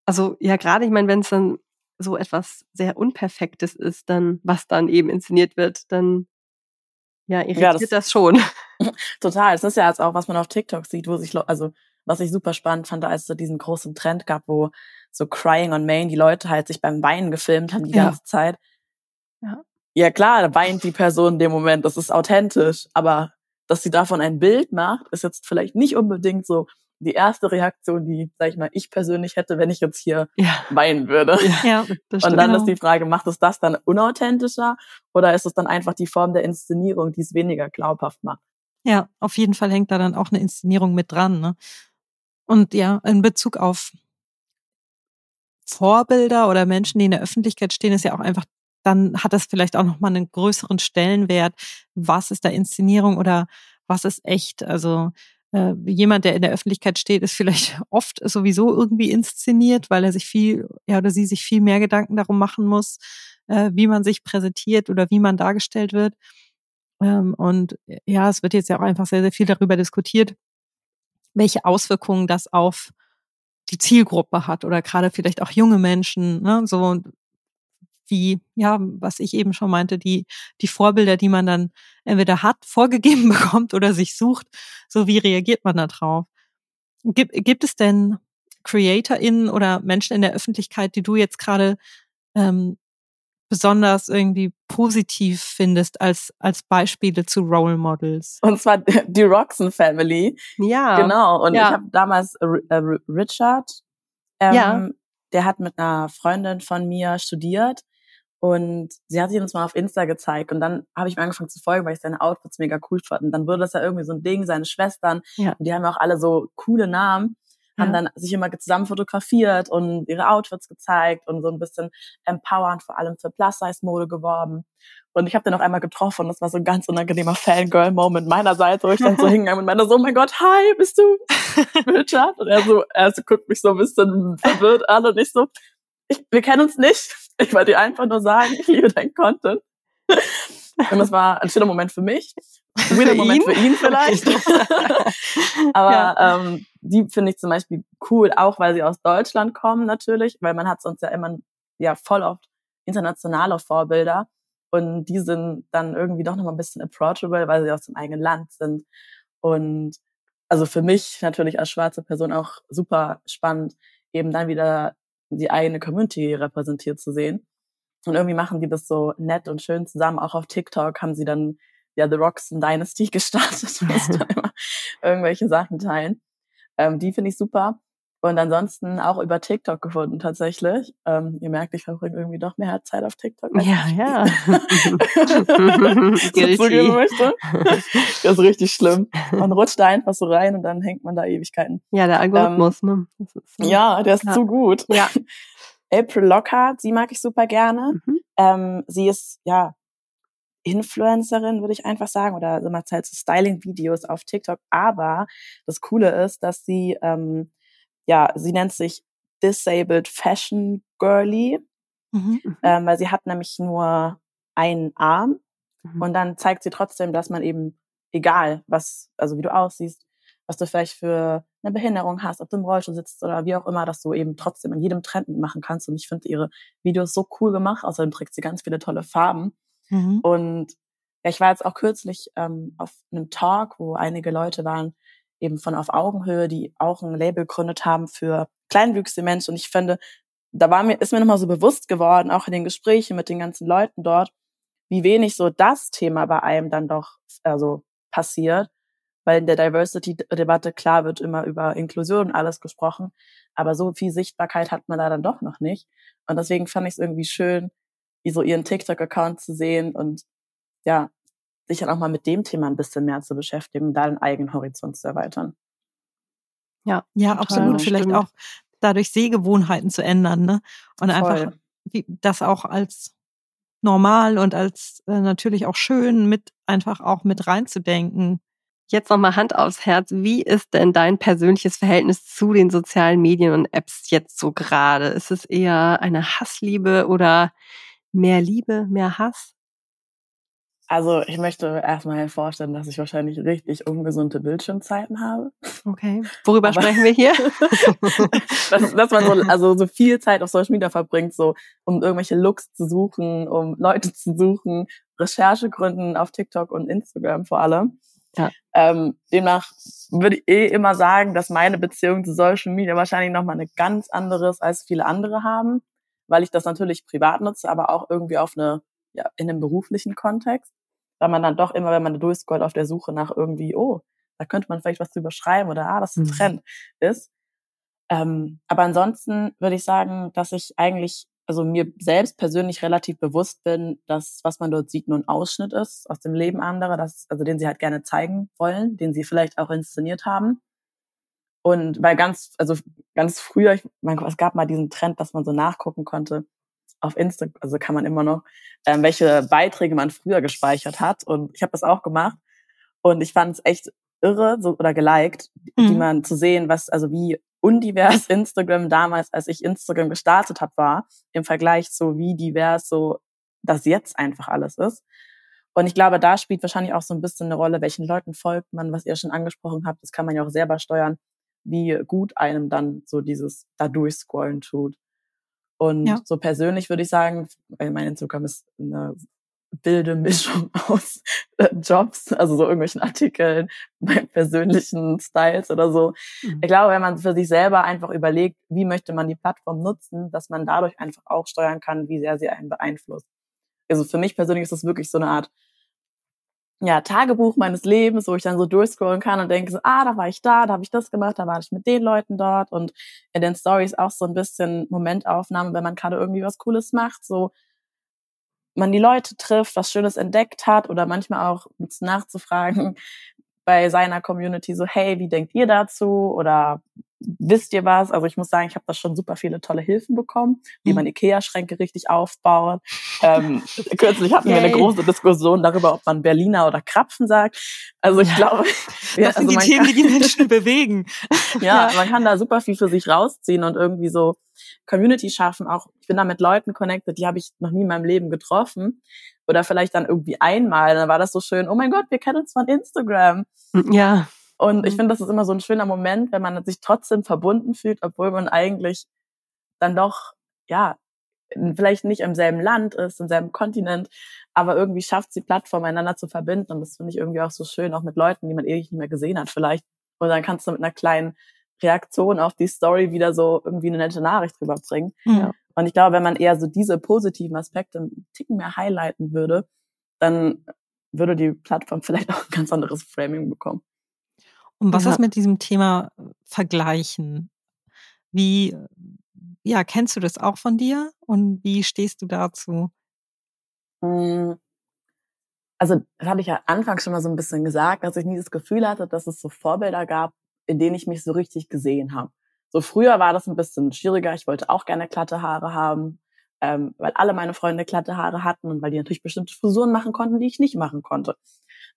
Also ja, gerade, ich meine, wenn es dann so etwas sehr Unperfektes ist, dann, was dann eben inszeniert wird, dann ja, irritiert ja, das, das, schon. Total. Das ist ja jetzt auch, was man auf TikTok sieht, wo sich, also was ich super spannend fand, als es diesen großen Trend gab, wo so Crying on Main die Leute halt sich beim Weinen gefilmt haben die ja. ganze Zeit. Ja. Ja klar, da weint die Person in dem Moment, das ist authentisch, aber dass sie davon ein Bild macht, ist jetzt vielleicht nicht unbedingt so die erste Reaktion, die, sag ich mal, ich persönlich hätte, wenn ich jetzt hier ja. weinen würde. Ja, das Und dann ist die Frage, macht es das dann unauthentischer oder ist es dann einfach die Form der Inszenierung, die es weniger glaubhaft macht? Ja, auf jeden Fall hängt da dann auch eine Inszenierung mit dran. Ne? Und ja, in Bezug auf Vorbilder oder Menschen, die in der Öffentlichkeit stehen, ist ja auch einfach dann hat das vielleicht auch nochmal einen größeren Stellenwert. Was ist da Inszenierung oder was ist echt? Also äh, jemand, der in der Öffentlichkeit steht, ist vielleicht oft sowieso irgendwie inszeniert, weil er sich viel, ja oder sie sich viel mehr Gedanken darum machen muss, äh, wie man sich präsentiert oder wie man dargestellt wird. Ähm, und ja, es wird jetzt ja auch einfach sehr, sehr viel darüber diskutiert, welche Auswirkungen das auf die Zielgruppe hat oder gerade vielleicht auch junge Menschen. Ne? So wie, ja, was ich eben schon meinte, die, die Vorbilder, die man dann entweder hat, vorgegeben bekommt oder sich sucht, so wie reagiert man da drauf? Gibt, gibt es denn CreatorInnen oder Menschen in der Öffentlichkeit, die du jetzt gerade ähm, besonders irgendwie positiv findest als, als Beispiele zu Role Models? Und zwar die Roxen Family. Ja. Genau. Und ja. ich habe damals äh, Richard, ähm, ja. der hat mit einer Freundin von mir studiert und sie hat sich uns mal auf Insta gezeigt und dann habe ich mir angefangen zu folgen, weil ich seine Outfits mega cool fand. Und dann wurde das ja irgendwie so ein Ding, seine Schwestern, ja. die haben ja auch alle so coole Namen, haben ja. dann sich immer zusammen fotografiert und ihre Outfits gezeigt und so ein bisschen empowernd vor allem für Plus-Size-Mode geworben. Und ich habe den noch einmal getroffen und das war so ein ganz unangenehmer Fangirl-Moment meinerseits, wo ich dann so hingegangen und meinte so, oh mein Gott, hi, bist du Richard? Und er so, er so guckt mich so ein bisschen verwirrt an und ich so, ich, wir kennen uns nicht. Ich wollte dir einfach nur sagen, ich liebe dein Content. Und das war ein schöner Moment für mich. Ein weirder Moment für ihn vielleicht. Aber ja. ähm, die finde ich zum Beispiel cool, auch weil sie aus Deutschland kommen natürlich, weil man hat sonst ja immer ja voll oft internationale Vorbilder. Und die sind dann irgendwie doch nochmal ein bisschen approachable, weil sie aus dem eigenen Land sind. Und also für mich natürlich als schwarze Person auch super spannend, eben dann wieder die eigene Community repräsentiert zu sehen. Und irgendwie machen die das so nett und schön zusammen. Auch auf TikTok haben sie dann ja The Roxen Dynasty gestartet, wo sie dann immer irgendwelche Sachen teilen. Ähm, die finde ich super. Und ansonsten auch über TikTok gefunden tatsächlich. Ähm, ihr merkt, ich verbringe irgendwie doch mehr Zeit auf TikTok. Ja, ja. zugeben möchte. Das ist richtig schlimm. Man rutscht da einfach so rein und dann hängt man da Ewigkeiten. Ja, der Algorithmus, ähm, ne? So. Ja, der ist ja. zu gut. Ja. April Lockhart, sie mag ich super gerne. Mhm. Ähm, sie ist, ja, Influencerin, würde ich einfach sagen, oder so mal halt so Styling-Videos auf TikTok. Aber das Coole ist, dass sie ähm, ja, sie nennt sich Disabled Fashion Girly, mhm, mhm. ähm, weil sie hat nämlich nur einen Arm mhm. und dann zeigt sie trotzdem, dass man eben, egal was, also wie du aussiehst, was du vielleicht für eine Behinderung hast, ob du im Rollstuhl sitzt oder wie auch immer, dass du eben trotzdem in jedem Trend mitmachen kannst. Und ich finde ihre Videos so cool gemacht. Außerdem trägt sie ganz viele tolle Farben. Mhm. Und ja, ich war jetzt auch kürzlich ähm, auf einem Talk, wo einige Leute waren, eben von Auf Augenhöhe, die auch ein Label gegründet haben für kleinwüchsige Menschen. Und ich finde, da war mir, ist mir nochmal so bewusst geworden, auch in den Gesprächen mit den ganzen Leuten dort, wie wenig so das Thema bei einem dann doch also passiert. Weil in der Diversity-Debatte klar wird immer über Inklusion und alles gesprochen, aber so viel Sichtbarkeit hat man da dann doch noch nicht. Und deswegen fand ich es irgendwie schön, wie so ihren TikTok-Account zu sehen und ja, sich dann auch mal mit dem Thema ein bisschen mehr zu beschäftigen, da den eigenen Horizont zu erweitern. Ja, ja, absolut. Vielleicht stimmt. auch dadurch Sehgewohnheiten zu ändern, ne? Und Voll. einfach wie, das auch als normal und als äh, natürlich auch schön mit einfach auch mit reinzudenken. Jetzt nochmal Hand aufs Herz. Wie ist denn dein persönliches Verhältnis zu den sozialen Medien und Apps jetzt so gerade? Ist es eher eine Hassliebe oder mehr Liebe, mehr Hass? Also ich möchte erstmal hervorstellen, dass ich wahrscheinlich richtig ungesunde Bildschirmzeiten habe. Okay. Worüber Aber sprechen wir hier? dass, dass, man so, also so viel Zeit auf Social Media verbringt, so um irgendwelche Looks zu suchen, um Leute zu suchen, Recherchegründen auf TikTok und Instagram vor allem. Ja. Ähm, demnach würde ich eh immer sagen, dass meine Beziehung zu Social Media wahrscheinlich nochmal eine ganz anderes als viele andere haben, weil ich das natürlich privat nutze, aber auch irgendwie auf eine ja, in einem beruflichen Kontext weil man dann doch immer, wenn man durchscrollt, auf der Suche nach irgendwie, oh, da könnte man vielleicht was drüber schreiben oder ah, das ist ein mhm. Trend ist. Ähm, aber ansonsten würde ich sagen, dass ich eigentlich, also mir selbst persönlich relativ bewusst bin, dass was man dort sieht, nur ein Ausschnitt ist aus dem Leben anderer, das, also den sie halt gerne zeigen wollen, den sie vielleicht auch inszeniert haben. Und weil ganz, also ganz früher, ich meine, es gab mal diesen Trend, dass man so nachgucken konnte, auf Instagram, also kann man immer noch, ähm, welche Beiträge man früher gespeichert hat. Und ich habe das auch gemacht. Und ich fand es echt irre so, oder geliked, mhm. die man zu sehen, was, also wie undivers Instagram damals, als ich Instagram gestartet habe, war, im Vergleich zu wie divers so das jetzt einfach alles ist. Und ich glaube, da spielt wahrscheinlich auch so ein bisschen eine Rolle, welchen Leuten folgt man, was ihr schon angesprochen habt. Das kann man ja auch selber steuern, wie gut einem dann so dieses da durchscrollen tut. Und ja. so persönlich würde ich sagen, weil mein Instagram ist eine wilde Mischung aus äh, Jobs, also so irgendwelchen Artikeln, meinen persönlichen Styles oder so. Mhm. Ich glaube, wenn man für sich selber einfach überlegt, wie möchte man die Plattform nutzen, dass man dadurch einfach auch steuern kann, wie sehr sie einen beeinflusst. Also für mich persönlich ist das wirklich so eine Art ja, Tagebuch meines Lebens, wo ich dann so durchscrollen kann und denke so, ah, da war ich da, da habe ich das gemacht, da war ich mit den Leuten dort. Und in den Stories auch so ein bisschen Momentaufnahme, wenn man gerade irgendwie was Cooles macht, so man die Leute trifft, was Schönes entdeckt hat oder manchmal auch nachzufragen bei seiner Community so, hey, wie denkt ihr dazu? Oder wisst ihr was? Also ich muss sagen, ich habe da schon super viele tolle Hilfen bekommen, wie mhm. man Ikea-Schränke richtig aufbaut. Ähm, kürzlich hatten Yay. wir eine große Diskussion darüber, ob man Berliner oder Krapfen sagt. Also ich ja. glaube, ja, das sind also die Themen, kann, die die Menschen bewegen. ja, ja, man kann da super viel für sich rausziehen und irgendwie so Community schaffen. Auch ich bin da mit Leuten connected, die habe ich noch nie in meinem Leben getroffen oder vielleicht dann irgendwie einmal. Dann war das so schön. Oh mein Gott, wir kennen uns von Instagram. Ja. Und ich mhm. finde, das ist immer so ein schöner Moment, wenn man sich trotzdem verbunden fühlt, obwohl man eigentlich dann doch, ja, vielleicht nicht im selben Land ist, im selben Kontinent, aber irgendwie schafft es die Plattform, einander zu verbinden. Und das finde ich irgendwie auch so schön, auch mit Leuten, die man ewig nicht mehr gesehen hat vielleicht. Und dann kannst du mit einer kleinen Reaktion auf die Story wieder so irgendwie eine nette Nachricht rüberbringen. Ja. Und ich glaube, wenn man eher so diese positiven Aspekte einen Ticken mehr highlighten würde, dann würde die Plattform vielleicht auch ein ganz anderes Framing bekommen. Und was ja. ist mit diesem Thema Vergleichen? Wie, ja, kennst du das auch von dir? Und wie stehst du dazu? Hm. Also, das hatte ich ja anfangs schon mal so ein bisschen gesagt, dass ich nie das Gefühl hatte, dass es so Vorbilder gab, in denen ich mich so richtig gesehen habe. So früher war das ein bisschen schwieriger. Ich wollte auch gerne glatte Haare haben, ähm, weil alle meine Freunde glatte Haare hatten und weil die natürlich bestimmte Frisuren machen konnten, die ich nicht machen konnte.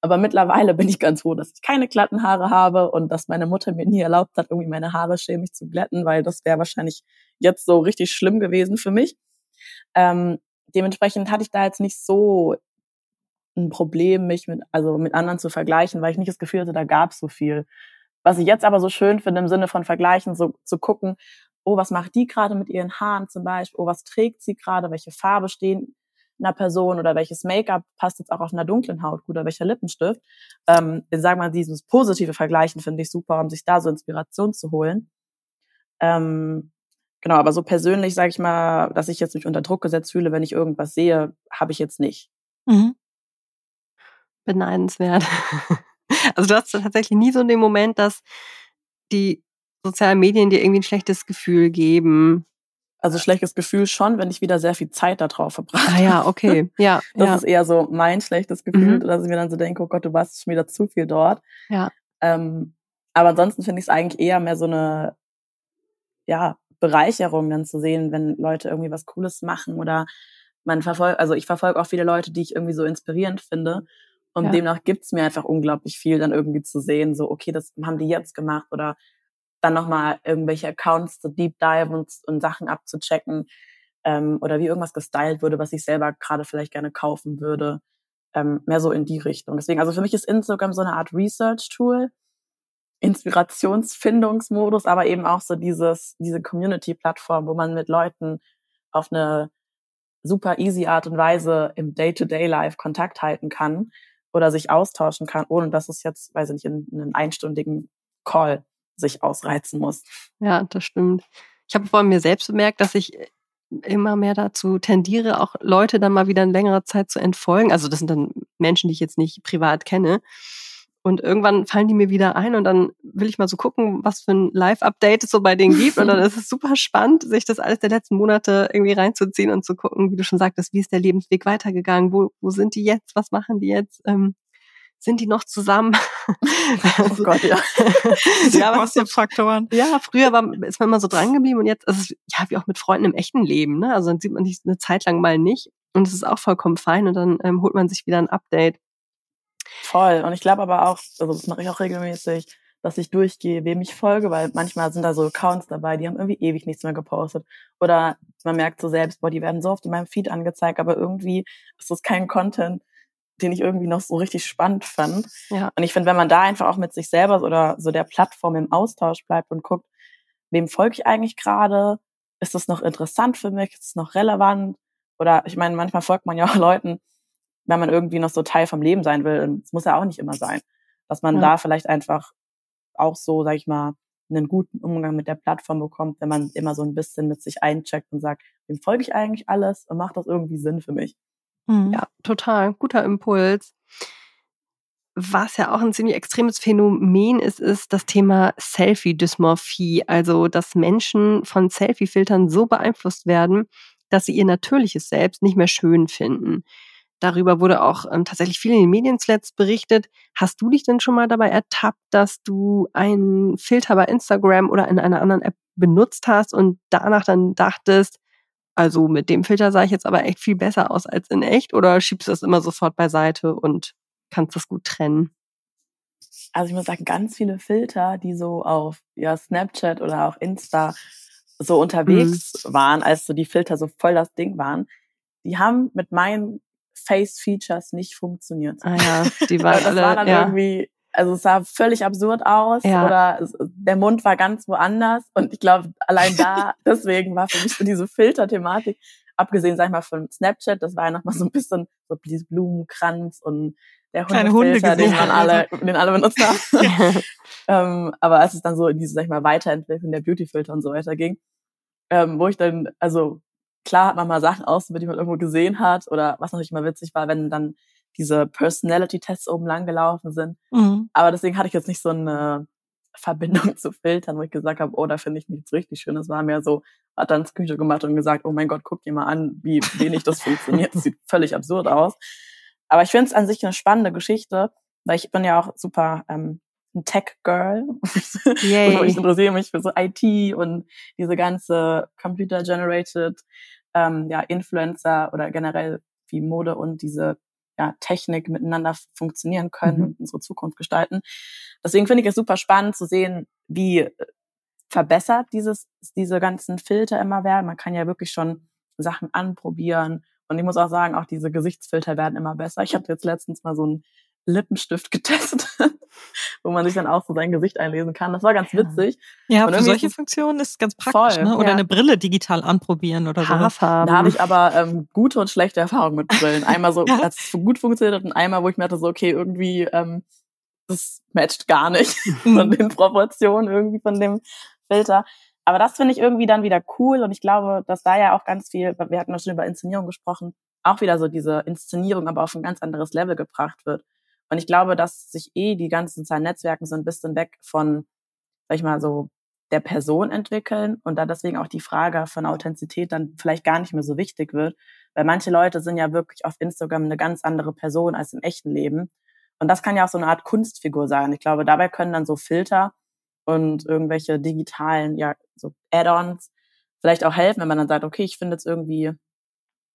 Aber mittlerweile bin ich ganz froh, dass ich keine glatten Haare habe und dass meine Mutter mir nie erlaubt hat, irgendwie meine Haare chemisch zu glätten, weil das wäre wahrscheinlich jetzt so richtig schlimm gewesen für mich. Ähm, dementsprechend hatte ich da jetzt nicht so ein Problem, mich mit, also mit anderen zu vergleichen, weil ich nicht das Gefühl hatte, da gab es so viel. Was ich jetzt aber so schön finde im Sinne von Vergleichen, so zu gucken, oh, was macht die gerade mit ihren Haaren zum Beispiel, oh, was trägt sie gerade, welche Farbe stehen einer Person oder welches Make-up passt jetzt auch auf einer dunklen Haut gut oder welcher Lippenstift. Ähm, sagen wir mal, dieses positive Vergleichen finde ich super, um sich da so Inspiration zu holen. Ähm, genau, aber so persönlich sage ich mal, dass ich jetzt mich unter Druck gesetzt fühle, wenn ich irgendwas sehe, habe ich jetzt nicht. Mhm. Beneidenswert. Also du hast tatsächlich nie so den Moment, dass die sozialen Medien dir irgendwie ein schlechtes Gefühl geben. Also schlechtes Gefühl schon, wenn ich wieder sehr viel Zeit darauf verbracht Ah ja, okay. Ja. Das ja. ist eher so mein schlechtes Gefühl, mhm. dass ich mir dann so denke, oh Gott, du warst schon wieder zu viel dort. Ja. Ähm, aber ansonsten finde ich es eigentlich eher mehr so eine, ja, Bereicherung dann zu sehen, wenn Leute irgendwie was Cooles machen oder man verfolgt, also ich verfolge auch viele Leute, die ich irgendwie so inspirierend finde. Und ja. demnach gibt's mir einfach unglaublich viel, dann irgendwie zu sehen, so, okay, das haben die jetzt gemacht oder dann nochmal irgendwelche Accounts zu deep dive und, und Sachen abzuchecken ähm, oder wie irgendwas gestylt wurde, was ich selber gerade vielleicht gerne kaufen würde. Ähm, mehr so in die Richtung. Deswegen, also für mich ist Instagram so eine Art Research-Tool, Inspirationsfindungsmodus, aber eben auch so dieses, diese Community-Plattform, wo man mit Leuten auf eine super easy Art und Weise im Day-to-Day-Life Kontakt halten kann oder sich austauschen kann, ohne dass es jetzt, weiß ich nicht, in, in einen einstündigen Call sich ausreizen muss. Ja, das stimmt. Ich habe vor mir selbst bemerkt, dass ich immer mehr dazu tendiere, auch Leute dann mal wieder in längerer Zeit zu entfolgen. Also das sind dann Menschen, die ich jetzt nicht privat kenne. Und irgendwann fallen die mir wieder ein und dann will ich mal so gucken, was für ein Live-Update es so bei denen gibt. Und dann ist es super spannend, sich das alles der letzten Monate irgendwie reinzuziehen und zu gucken, wie du schon sagtest, wie ist der Lebensweg weitergegangen? Wo, wo sind die jetzt? Was machen die jetzt? Ähm, sind die noch zusammen? oh Gott, ja. ja, was für Faktoren. Ja, früher war, ist man immer so dran geblieben und jetzt ist es ja wie auch mit Freunden im echten Leben. Ne? Also dann sieht man sich eine Zeit lang mal nicht und es ist auch vollkommen fein und dann ähm, holt man sich wieder ein Update. Voll. Und ich glaube aber auch, also das mache ich auch regelmäßig, dass ich durchgehe, wem ich folge, weil manchmal sind da so Accounts dabei, die haben irgendwie ewig nichts mehr gepostet. Oder man merkt so selbst, boah, die werden so oft in meinem Feed angezeigt, aber irgendwie ist das kein Content, den ich irgendwie noch so richtig spannend fand. Ja. Und ich finde, wenn man da einfach auch mit sich selber oder so der Plattform im Austausch bleibt und guckt, wem folge ich eigentlich gerade? Ist das noch interessant für mich? Ist es noch relevant? Oder ich meine, manchmal folgt man ja auch Leuten, wenn man irgendwie noch so Teil vom Leben sein will. Es muss ja auch nicht immer sein. Dass man ja. da vielleicht einfach auch so, sag ich mal, einen guten Umgang mit der Plattform bekommt, wenn man immer so ein bisschen mit sich eincheckt und sagt, wem folge ich eigentlich alles und macht das irgendwie Sinn für mich? Mhm. Ja, total. Guter Impuls. Was ja auch ein ziemlich extremes Phänomen ist, ist das Thema Selfie-Dysmorphie. Also, dass Menschen von Selfie-Filtern so beeinflusst werden, dass sie ihr natürliches Selbst nicht mehr schön finden. Darüber wurde auch ähm, tatsächlich viel in den Medien zuletzt berichtet. Hast du dich denn schon mal dabei ertappt, dass du einen Filter bei Instagram oder in einer anderen App benutzt hast und danach dann dachtest, also mit dem Filter sah ich jetzt aber echt viel besser aus als in echt oder schiebst du das immer sofort beiseite und kannst das gut trennen? Also ich muss sagen, ganz viele Filter, die so auf ja, Snapchat oder auch Insta so unterwegs mhm. waren, als so die Filter so voll das Ding waren, die haben mit meinen Face-Features nicht funktioniert. Ah ja, die waren das alle, war dann ja. irgendwie, also es sah völlig absurd aus Ja. oder der Mund war ganz woanders und ich glaube, allein da, deswegen war für mich so diese Filter-Thematik, abgesehen, sag ich mal, von Snapchat, das war ja nochmal so ein bisschen so dieses Blumenkranz und der Kleine Hundefilter, den man alle, den alle benutzt haben. ähm, aber als es dann so in diese, sag ich mal, Weiterentwicklung der Beautyfilter und so weiter ging, ähm, wo ich dann, also klar hat man mal Sachen ausprobiert, die man irgendwo gesehen hat oder was natürlich mal witzig war, wenn dann diese Personality-Tests oben lang gelaufen sind. Mhm. Aber deswegen hatte ich jetzt nicht so eine Verbindung zu Filtern, wo ich gesagt habe, oh, da finde ich nichts richtig schön. Es war mehr so, hat dann Screenshot gemacht und gesagt, oh mein Gott, guck dir mal an, wie wenig das funktioniert. Das sieht völlig absurd aus. Aber ich finde es an sich eine spannende Geschichte, weil ich bin ja auch super ähm, ein Tech-Girl. ich interessiere mich für so IT und diese ganze Computer-Generated ähm, ja, Influencer oder generell wie Mode und diese ja, Technik miteinander funktionieren können mhm. und unsere Zukunft gestalten. Deswegen finde ich es super spannend zu sehen, wie äh, verbessert dieses, diese ganzen Filter immer werden. Man kann ja wirklich schon Sachen anprobieren. Und ich muss auch sagen, auch diese Gesichtsfilter werden immer besser. Ich habe jetzt letztens mal so einen Lippenstift getestet, wo man sich dann auch so sein Gesicht einlesen kann. Das war ganz witzig. Ja, für solche Funktionen ist es ganz praktisch, voll, ne? Oder ja. eine Brille digital anprobieren oder so. Da habe ich aber ähm, gute und schlechte Erfahrungen mit Brillen. Einmal so, ja. als es gut funktioniert hat und einmal, wo ich mir dachte so, okay, irgendwie, ähm, das matcht gar nicht von den Proportionen irgendwie von dem Filter. Aber das finde ich irgendwie dann wieder cool und ich glaube, dass da ja auch ganz viel, wir hatten ja schon über Inszenierung gesprochen, auch wieder so diese Inszenierung aber auf ein ganz anderes Level gebracht wird. Und ich glaube, dass sich eh die ganzen sozialen Netzwerke so ein bisschen weg von, sag ich mal, so der Person entwickeln und da deswegen auch die Frage von Authentizität dann vielleicht gar nicht mehr so wichtig wird, weil manche Leute sind ja wirklich auf Instagram eine ganz andere Person als im echten Leben. Und das kann ja auch so eine Art Kunstfigur sein. Ich glaube, dabei können dann so Filter und irgendwelche digitalen, ja, so Add-ons vielleicht auch helfen, wenn man dann sagt, okay, ich finde jetzt irgendwie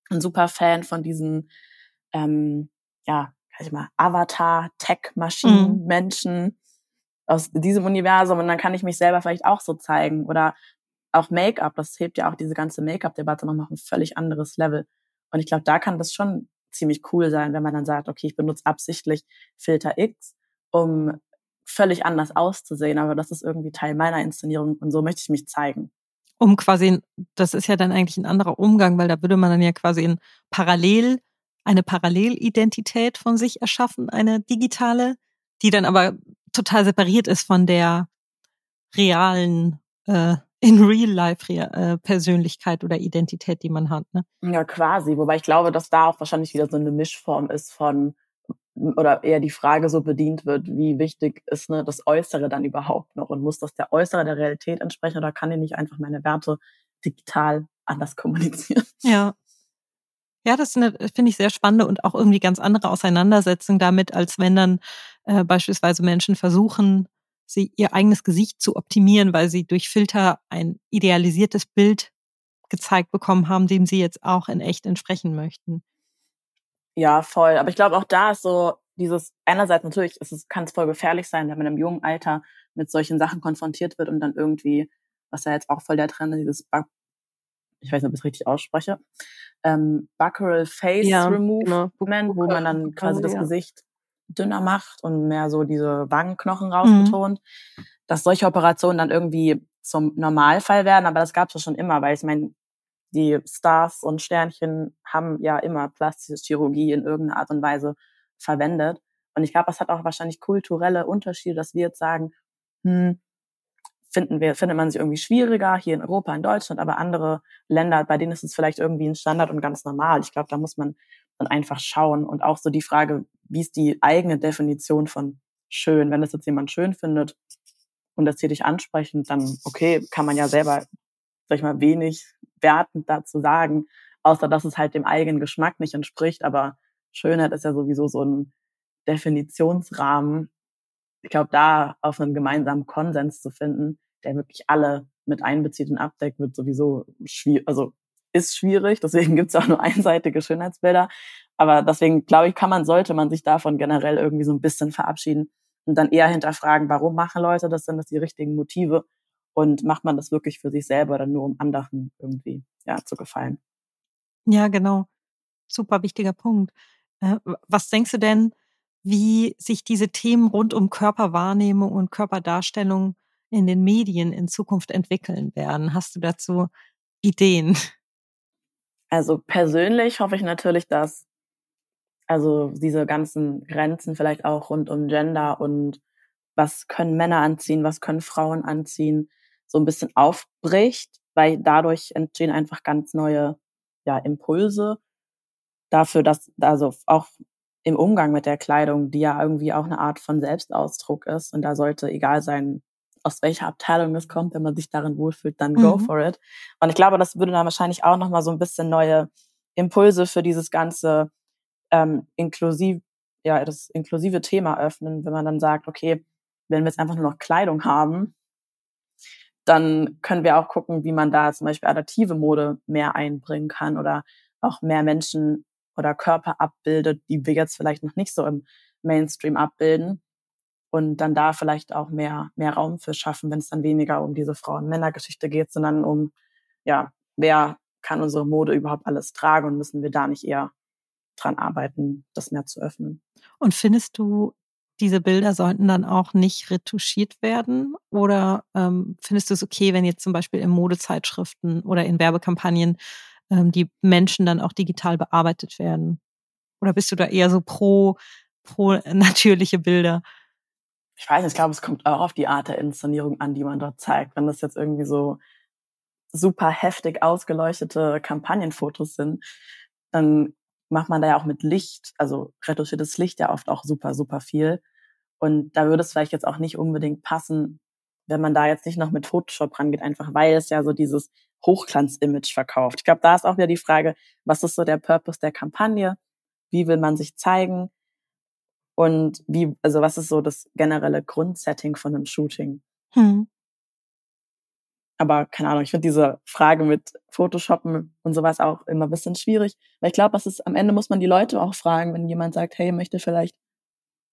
ein super Fan von diesen, ähm, ja, ich mal, Avatar, Tech-Maschinen, mhm. Menschen aus diesem Universum und dann kann ich mich selber vielleicht auch so zeigen oder auch Make-up, das hebt ja auch diese ganze Make-up-Debatte nochmal auf ein völlig anderes Level. Und ich glaube, da kann das schon ziemlich cool sein, wenn man dann sagt, okay, ich benutze absichtlich Filter X, um völlig anders auszusehen, aber das ist irgendwie Teil meiner Inszenierung und so möchte ich mich zeigen. Um quasi, das ist ja dann eigentlich ein anderer Umgang, weil da würde man dann ja quasi in parallel eine Parallelidentität von sich erschaffen, eine digitale, die dann aber total separiert ist von der realen, äh, in Real Life äh, Persönlichkeit oder Identität, die man hat. Ne? Ja, quasi. Wobei ich glaube, dass da auch wahrscheinlich wieder so eine Mischform ist von oder eher die Frage so bedient wird, wie wichtig ist ne, das Äußere dann überhaupt noch und muss das der Äußere der Realität entsprechen oder kann ich nicht einfach meine Werte digital anders kommunizieren? Ja, ja, das finde ich sehr spannende und auch irgendwie ganz andere Auseinandersetzung damit, als wenn dann äh, beispielsweise Menschen versuchen, sie ihr eigenes Gesicht zu optimieren, weil sie durch Filter ein idealisiertes Bild gezeigt bekommen haben, dem sie jetzt auch in echt entsprechen möchten. Ja, voll. Aber ich glaube, auch da ist so dieses, einerseits natürlich ist es, kann es voll gefährlich sein, wenn man im jungen Alter mit solchen Sachen konfrontiert wird und dann irgendwie, was ja jetzt auch voll der Trend ist, dieses ich weiß nicht, ob ich es richtig ausspreche, ähm, Buccal Face ja, Removement, genau. wo man dann quasi das ja. Gesicht dünner macht und mehr so diese Wangenknochen mhm. rausbetont, mhm. dass solche Operationen dann irgendwie zum Normalfall werden, aber das gab es ja schon immer, weil ich meine, die Stars und Sternchen haben ja immer plastische Chirurgie in irgendeiner Art und Weise verwendet. Und ich glaube, das hat auch wahrscheinlich kulturelle Unterschiede, dass wir jetzt sagen, hm, finden wir, findet man sich irgendwie schwieriger hier in Europa, in Deutschland, aber andere Länder, bei denen ist es vielleicht irgendwie ein Standard und ganz normal. Ich glaube, da muss man dann einfach schauen und auch so die Frage, wie ist die eigene Definition von schön? Wenn das jetzt jemand schön findet und das hier dich ansprechend, dann okay, kann man ja selber, sag ich mal, wenig wertend dazu sagen, außer dass es halt dem eigenen Geschmack nicht entspricht. Aber Schönheit ist ja sowieso so ein Definitionsrahmen, ich glaube, da auf einen gemeinsamen Konsens zu finden, der wirklich alle mit einbezieht und abdeckt, wird sowieso schwierig, also ist schwierig, deswegen gibt es auch nur einseitige Schönheitsbilder. Aber deswegen, glaube ich, kann man, sollte man sich davon generell irgendwie so ein bisschen verabschieden und dann eher hinterfragen, warum machen Leute das, sind das die richtigen Motive? Und macht man das wirklich für sich selber oder nur um anderen irgendwie ja, zu gefallen? Ja, genau. Super wichtiger Punkt. Äh, was denkst du denn, wie sich diese Themen rund um Körperwahrnehmung und Körperdarstellung in den Medien in Zukunft entwickeln werden. Hast du dazu Ideen? Also persönlich hoffe ich natürlich, dass also diese ganzen Grenzen vielleicht auch rund um Gender und was können Männer anziehen, was können Frauen anziehen, so ein bisschen aufbricht, weil dadurch entstehen einfach ganz neue ja, Impulse dafür, dass also auch im Umgang mit der Kleidung, die ja irgendwie auch eine Art von Selbstausdruck ist. Und da sollte egal sein, aus welcher Abteilung es kommt, wenn man sich darin wohlfühlt, dann go mhm. for it. Und ich glaube, das würde dann wahrscheinlich auch nochmal so ein bisschen neue Impulse für dieses ganze ähm, inklusiv, ja, das inklusive Thema öffnen, wenn man dann sagt, okay, wenn wir jetzt einfach nur noch Kleidung haben, dann können wir auch gucken, wie man da zum Beispiel adaptive Mode mehr einbringen kann oder auch mehr Menschen oder Körper abbildet, die wir jetzt vielleicht noch nicht so im Mainstream abbilden und dann da vielleicht auch mehr, mehr Raum für schaffen, wenn es dann weniger um diese Frauen-Männer-Geschichte geht, sondern um, ja, wer kann unsere Mode überhaupt alles tragen und müssen wir da nicht eher dran arbeiten, das mehr zu öffnen. Und findest du, diese Bilder sollten dann auch nicht retuschiert werden? Oder ähm, findest du es okay, wenn jetzt zum Beispiel in Modezeitschriften oder in Werbekampagnen ähm, die Menschen dann auch digital bearbeitet werden? Oder bist du da eher so pro, pro natürliche Bilder? Ich weiß nicht, ich glaube, es kommt auch auf die Art der Inszenierung an, die man dort zeigt. Wenn das jetzt irgendwie so super heftig ausgeleuchtete Kampagnenfotos sind, dann macht man da ja auch mit Licht, also retuschiertes Licht ja oft auch super, super viel. Und da würde es vielleicht jetzt auch nicht unbedingt passen, wenn man da jetzt nicht noch mit Photoshop rangeht, einfach weil es ja so dieses Hochglanz-Image verkauft. Ich glaube, da ist auch wieder die Frage, was ist so der Purpose der Kampagne? Wie will man sich zeigen? Und wie, also was ist so das generelle Grundsetting von einem Shooting? Hm. Aber keine Ahnung, ich finde diese Frage mit Photoshoppen und sowas auch immer ein bisschen schwierig. Weil ich glaube, was ist, am Ende muss man die Leute auch fragen, wenn jemand sagt, hey, möchte vielleicht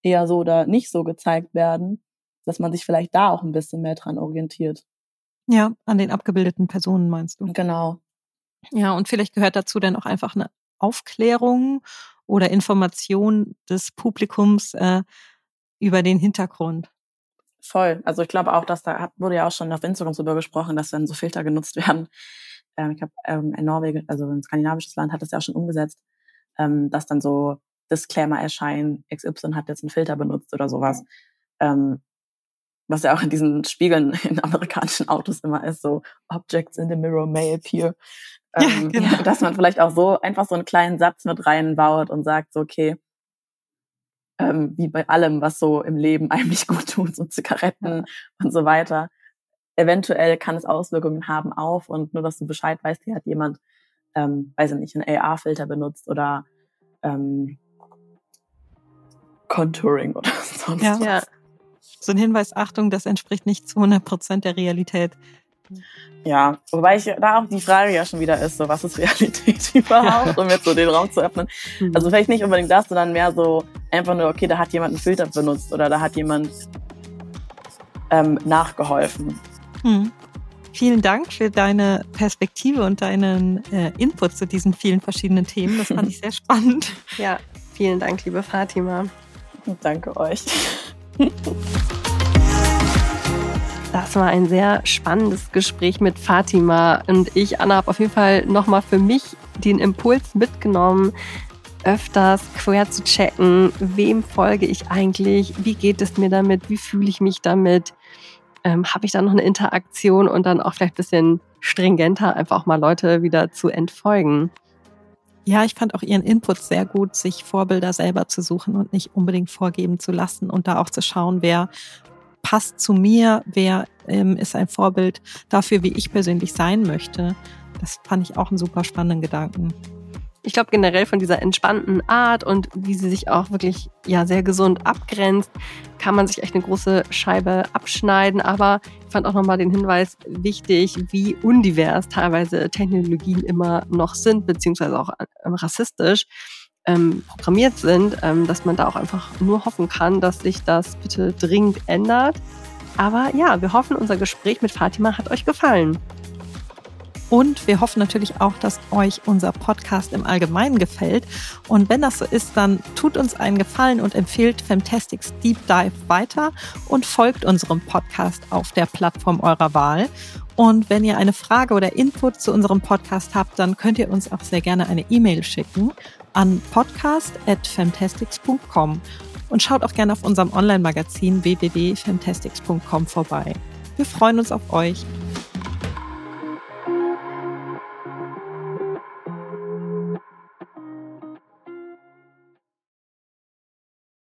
eher so oder nicht so gezeigt werden, dass man sich vielleicht da auch ein bisschen mehr dran orientiert. Ja, an den abgebildeten Personen meinst du? Genau. Ja, und vielleicht gehört dazu dann auch einfach eine Aufklärung oder Information des Publikums äh, über den Hintergrund. Voll. Also ich glaube auch, dass da wurde ja auch schon auf Instagram darüber gesprochen, dass wenn so Filter genutzt werden. Ähm, ich glaube, ähm, in Norwegen, also ein skandinavisches Land, hat das ja auch schon umgesetzt, ähm, dass dann so Disclaimer erscheinen, XY hat jetzt einen Filter benutzt oder sowas. Ähm, was ja auch in diesen Spiegeln in amerikanischen Autos immer ist, so Objects in the mirror may appear. Ja, ähm, genau. Dass man vielleicht auch so einfach so einen kleinen Satz mit reinbaut und sagt, so, okay, ähm, wie bei allem, was so im Leben eigentlich gut tut, so Zigaretten ja. und so weiter. Eventuell kann es Auswirkungen haben auf und nur, dass du Bescheid weißt, hier hat jemand, ähm, weiß ich nicht, einen AR-Filter benutzt oder ähm, Contouring oder sonst ja. was. Ja. So ein Hinweis, Achtung, das entspricht nicht zu 100 Prozent der Realität. Ja, wobei ich da auch die Frage ja schon wieder ist, so was ist Realität überhaupt, um jetzt so den Raum zu öffnen. Mhm. Also vielleicht nicht unbedingt das, sondern mehr so einfach nur, okay, da hat jemand einen Filter benutzt oder da hat jemand ähm, nachgeholfen. Mhm. Vielen Dank für deine Perspektive und deinen äh, Input zu diesen vielen verschiedenen Themen. Das fand ich sehr spannend. Ja, vielen Dank, liebe Fatima. Danke euch. Das war ein sehr spannendes Gespräch mit Fatima und ich, Anna, habe auf jeden Fall nochmal für mich den Impuls mitgenommen, öfters quer zu checken, wem folge ich eigentlich, wie geht es mir damit, wie fühle ich mich damit, ähm, habe ich da noch eine Interaktion und dann auch vielleicht ein bisschen stringenter einfach mal Leute wieder zu entfolgen. Ja, ich fand auch Ihren Input sehr gut, sich Vorbilder selber zu suchen und nicht unbedingt vorgeben zu lassen und da auch zu schauen, wer passt zu mir, wer ähm, ist ein Vorbild dafür, wie ich persönlich sein möchte. Das fand ich auch einen super spannenden Gedanken ich glaube generell von dieser entspannten Art und wie sie sich auch wirklich ja sehr gesund abgrenzt, kann man sich echt eine große Scheibe abschneiden. Aber ich fand auch nochmal den Hinweis wichtig, wie undivers teilweise Technologien immer noch sind, beziehungsweise auch ähm, rassistisch ähm, programmiert sind, ähm, dass man da auch einfach nur hoffen kann, dass sich das bitte dringend ändert. Aber ja, wir hoffen, unser Gespräch mit Fatima hat euch gefallen. Und wir hoffen natürlich auch, dass euch unser Podcast im Allgemeinen gefällt. Und wenn das so ist, dann tut uns einen Gefallen und empfehlt Fantastics Deep Dive weiter und folgt unserem Podcast auf der Plattform eurer Wahl. Und wenn ihr eine Frage oder Input zu unserem Podcast habt, dann könnt ihr uns auch sehr gerne eine E-Mail schicken an podcast.fantastics.com und schaut auch gerne auf unserem Online-Magazin www.fantastics.com vorbei. Wir freuen uns auf euch.